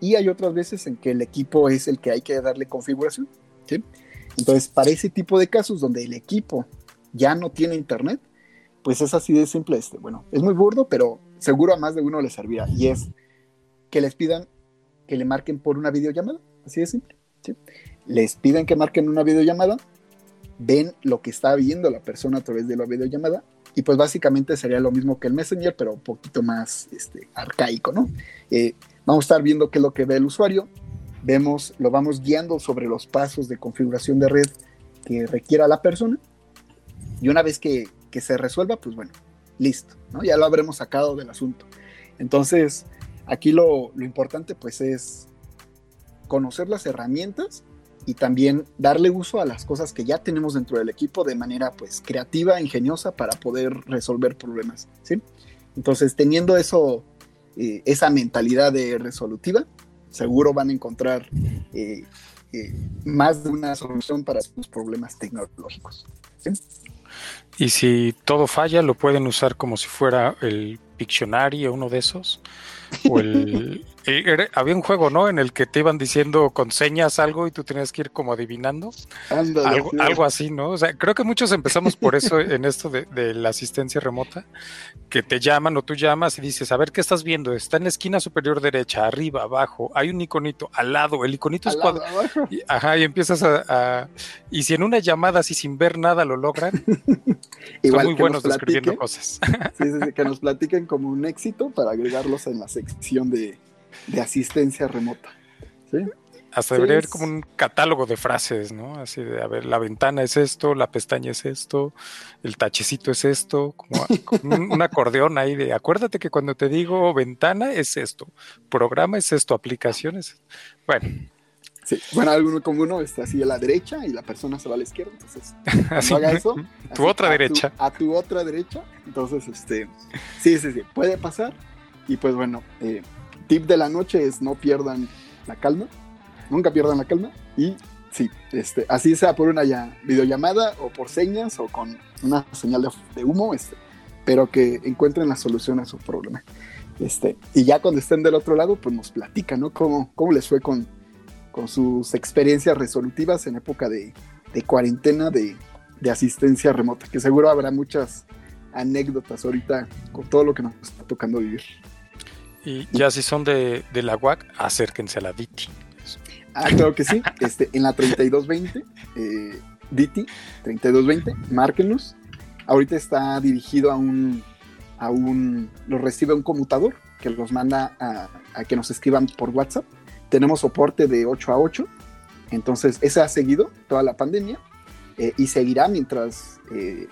y hay otras veces en que el equipo es el que hay que darle configuración. Entonces, para ese tipo de casos donde el equipo ya no tiene Internet, pues es así de simple. Este. Bueno, es muy burdo, pero seguro a más de uno le servirá, y es que les pidan que le marquen por una videollamada, así de simple. ¿sí? Les piden que marquen una videollamada, ven lo que está viendo la persona a través de la videollamada y pues básicamente sería lo mismo que el Messenger, pero un poquito más este, arcaico, ¿no? Eh, vamos a estar viendo qué es lo que ve el usuario, vemos, lo vamos guiando sobre los pasos de configuración de red que requiera la persona y una vez que, que se resuelva, pues bueno, listo, ¿no? Ya lo habremos sacado del asunto. Entonces, aquí lo, importante pues es conocer las herramientas y también darle uso a las cosas que ya tenemos dentro del equipo de manera pues creativa, ingeniosa para poder resolver problemas, ¿sí? Entonces, teniendo eso, eh, esa mentalidad de resolutiva, seguro van a encontrar eh, eh, más de una solución para sus problemas tecnológicos.
Y si todo falla, lo pueden usar como si fuera el Pictionary o uno de esos. O el, había un juego, ¿no? En el que te iban diciendo con señas algo y tú tenías que ir como adivinando. algo, así, ¿no? O sea, creo que muchos empezamos por eso en esto de, la asistencia remota, que te llaman o tú llamas y dices, a ver, ¿qué estás viendo? Está en la esquina superior derecha, arriba, abajo, hay un iconito al lado, el iconito es cuando... ajá, y empiezas a, Y si en una llamada así sin ver nada lo logran, son muy buenos describiendo cosas.
sí, sí, que nos platiquen como un éxito para agregarlos en la sección de de asistencia remota. ¿sí?
Hasta debería haber como un catálogo de frases, ¿no? Así de, a ver, la ventana es esto, la pestaña es esto, el tachecito es esto, como, un, acordeón ahí de, acuérdate que cuando te digo ventana es esto, programa es esto, aplicaciones. Bueno,
Sí, bueno, alguno como uno está así a la derecha y la persona se va a la izquierda, entonces
Así,
haga eso,
tu
así,
otra
a
derecha.
a tu otra derecha, entonces, este, sí, sí, sí, puede pasar. Y pues bueno, eh, tip de la noche es no pierdan la calma, nunca pierdan la calma y sí, este, así sea por una ya videollamada o por señas o con una señal de, de humo, este, pero que encuentren la solución a su problema. Este, y ya cuando estén del otro lado, pues nos platican, ¿no? ¿Cómo, cómo les fue con, con sus experiencias resolutivas en época de, de cuarentena de, de asistencia remota, que seguro habrá muchas anécdotas ahorita con todo lo que nos está tocando vivir.
Y ya si son de, de la UAC, acérquense a la DITI.
Ah, claro que sí. Este, en la 3220, eh, DITI 3220, márquenos. Ahorita está dirigido a un, a un, los recibe un conmutador que los manda a, que nos escriban por WhatsApp. Tenemos soporte de 8 a 8, entonces ese ha seguido toda la pandemia eh, y seguirá mientras eh,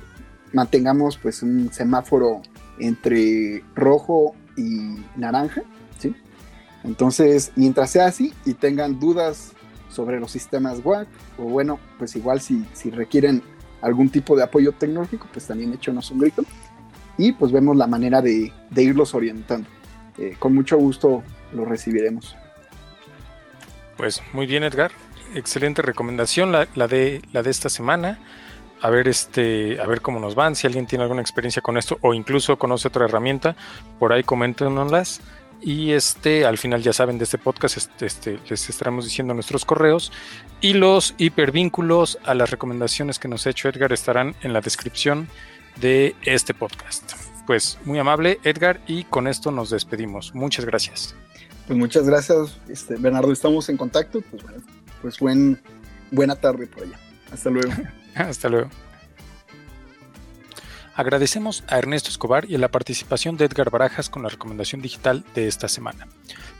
mantengamos pues un semáforo entre rojo y naranja, ¿sí? Entonces, mientras sea así y tengan dudas sobre los sistemas WAC, o bueno, pues igual si, si requieren algún tipo de apoyo tecnológico, pues también échenos un grito y pues vemos la manera de, de irlos orientando. Eh, con mucho gusto lo recibiremos.
Pues muy bien, Edgar. Excelente recomendación la de, la de esta semana. A ver, este, a ver cómo nos van. Si alguien tiene alguna experiencia con esto o incluso conoce otra herramienta, por ahí coméntenoslas. Y este, al final ya saben de este podcast, este, este, les estaremos diciendo nuestros correos. Y los hipervínculos a las recomendaciones que nos ha hecho Edgar estarán en la descripción de este podcast. Pues muy amable, Edgar, y con esto nos despedimos. Muchas gracias.
Pues muchas gracias, este, Bernardo. Estamos en contacto. Pues bueno, pues buen, buena tarde por allá. Hasta luego.
Hasta luego. Agradecemos a Ernesto Escobar y a la participación de Edgar Barajas con la recomendación digital de esta semana.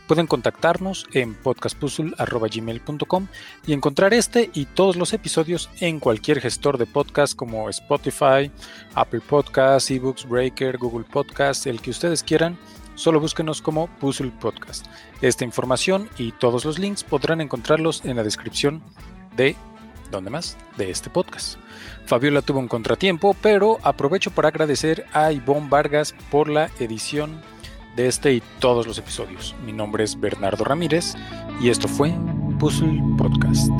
Pueden contactarnos en podcastpuzzle.gmail.com y encontrar este y todos los episodios en cualquier gestor de podcast como Spotify, Apple Podcasts, eBooks Breaker, Google Podcasts, el que ustedes quieran. Solo búsquenos como Puzzle Podcast. Esta información y todos los links podrán encontrarlos en la descripción de ¿Dónde más? De este podcast. Fabiola tuvo un contratiempo, pero aprovecho para agradecer a Ivonne Vargas por la edición de este y todos los episodios. Mi nombre es Bernardo Ramírez y esto fue Puzzle Podcast.